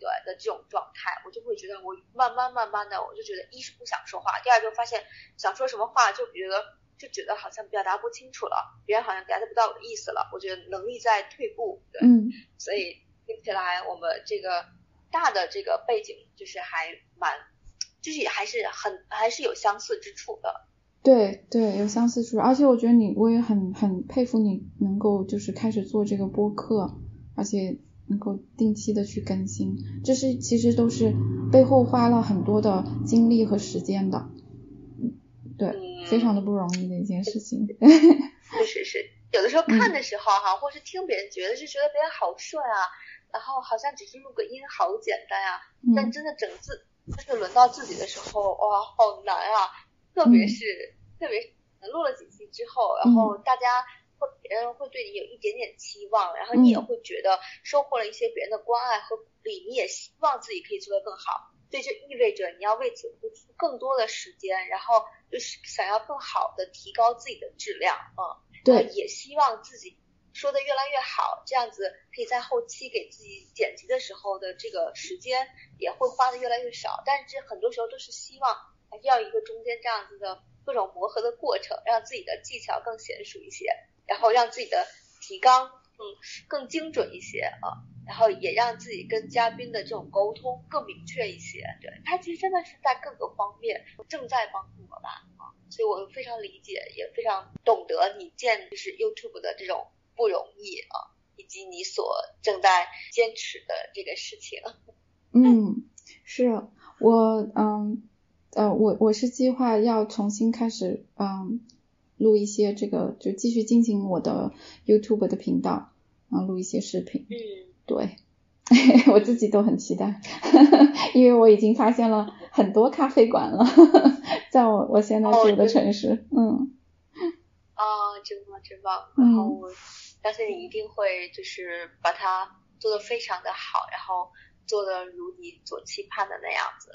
对的这种状态，我就会觉得我慢慢慢慢的，我就觉得一是不想说话，第二就发现想说什么话就觉得就觉得好像表达不清楚了，别人好像 get 不到我的意思了，我觉得能力在退步，对，嗯，所以听起来我们这个大的这个背景就是还蛮，就是还是很还是有相似之处的。对对，有相似之处，而且我觉得你我也很很佩服你能够就是开始做这个播客，而且。能够定期的去更新，这是其实都是背后花了很多的精力和时间的，对，非常的不容易的一件事情。<laughs> 确实是，有的时候看的时候哈，或是听别人觉得就觉得别人好顺啊，然后好像只是录个音好简单呀，但真的整自就是轮到自己的时候，哇，好难啊！特别是特别是录了几期之后，然后大家。或别人会对你有一点点期望，然后你也会觉得收获了一些别人的关爱和鼓励，你也希望自己可以做得更好，所以这意味着你要为此付出更多的时间，然后就是想要更好的提高自己的质量，嗯，对，也希望自己说的越来越好，这样子可以在后期给自己剪辑的时候的这个时间也会花的越来越少，但是这很多时候都是希望还是要一个中间这样子的各种磨合的过程，让自己的技巧更娴熟一些。然后让自己的提纲嗯更精准一些啊，然后也让自己跟嘉宾的这种沟通更明确一些。对他其实真的是在各个方面正在帮助我吧啊，所以我非常理解，也非常懂得你建就是 YouTube 的这种不容易啊，以及你所正在坚持的这个事情。<laughs> 嗯，是我嗯呃我我是计划要重新开始嗯。录一些这个，就继续进行我的 YouTube 的频道，然后录一些视频。嗯，对，<laughs> 我自己都很期待，<laughs> 因为我已经发现了很多咖啡馆了，<laughs> 在我我现在住的城市。嗯。啊，真棒真棒！然后我相信你一定会就是把它做的非常的好，然后做的如你所期盼的那样子。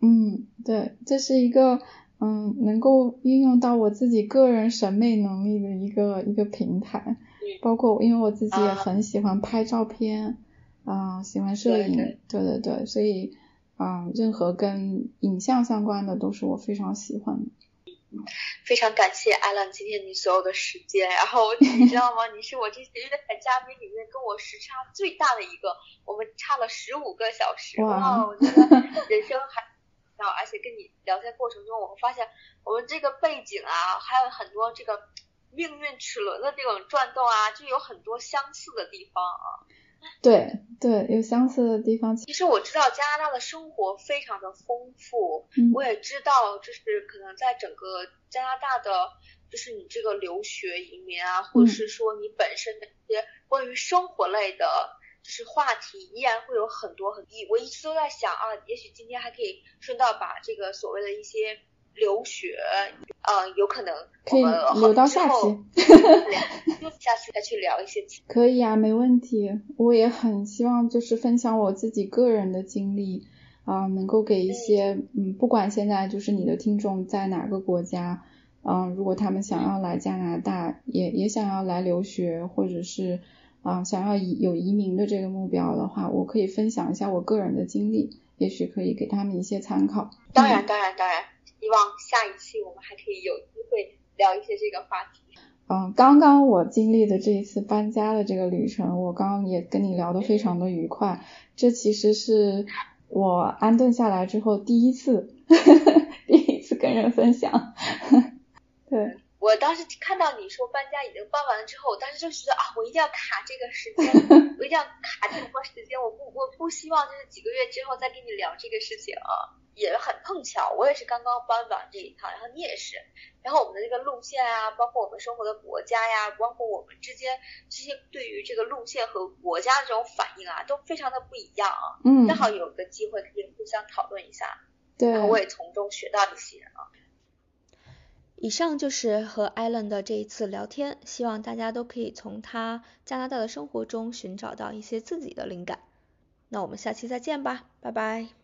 嗯，对，这是一个。嗯，能够运用到我自己个人审美能力的一个一个平台，包括因为我自己也很喜欢拍照片，啊，喜欢摄影，对对对，所以啊，任何跟影像相关的都是我非常喜欢的。非常感谢艾伦今天你所有的时间，然后你 <laughs> 知道吗？你是我这些月台嘉宾里面跟我时差最大的一个，我们差了十五个小时，哇，我觉得 <laughs> 人生还。而且跟你聊天过程中，我会发现我们这个背景啊，还有很多这个命运齿轮的这种转动啊，就有很多相似的地方啊。对对，有相似的地方。其实我知道加拿大的生活非常的丰富，我也知道就是可能在整个加拿大的，就是你这个留学移民啊，或者是说你本身的一些关于生活类的。就是话题依然会有很多很一，我一直都在想啊，也许今天还可以顺道把这个所谓的一些留学，呃，有可能可以留到下期，<laughs> 下次再去聊一些。可以啊，没问题。我也很希望就是分享我自己个人的经历啊，能够给一些嗯，不管现在就是你的听众在哪个国家，嗯，如果他们想要来加拿大，也也想要来留学，或者是。啊，想要移有移民的这个目标的话，我可以分享一下我个人的经历，也许可以给他们一些参考。当然，当然，当然，希望下一期我们还可以有机会聊一些这个话题。嗯，刚刚我经历的这一次搬家的这个旅程，我刚刚也跟你聊得非常的愉快。这其实是我安顿下来之后第一次，<laughs> 第一次跟人分享。<laughs> 对。我当时看到你说搬家已经搬完了之后，我当时就觉得啊，我一定要卡这个时间，我一定要卡这波时间，我不我不希望就是几个月之后再跟你聊这个事情啊。也很碰巧，我也是刚刚搬完这一趟，然后你也是，然后我们的这个路线啊，包括我们生活的国家呀，包括我们之间这些对于这个路线和国家的这种反应啊，都非常的不一样啊。嗯。正好有个机会可以互相讨论一下，对，然后我也从中学到一些啊。以上就是和艾伦的这一次聊天，希望大家都可以从他加拿大的生活中寻找到一些自己的灵感。那我们下期再见吧，拜拜。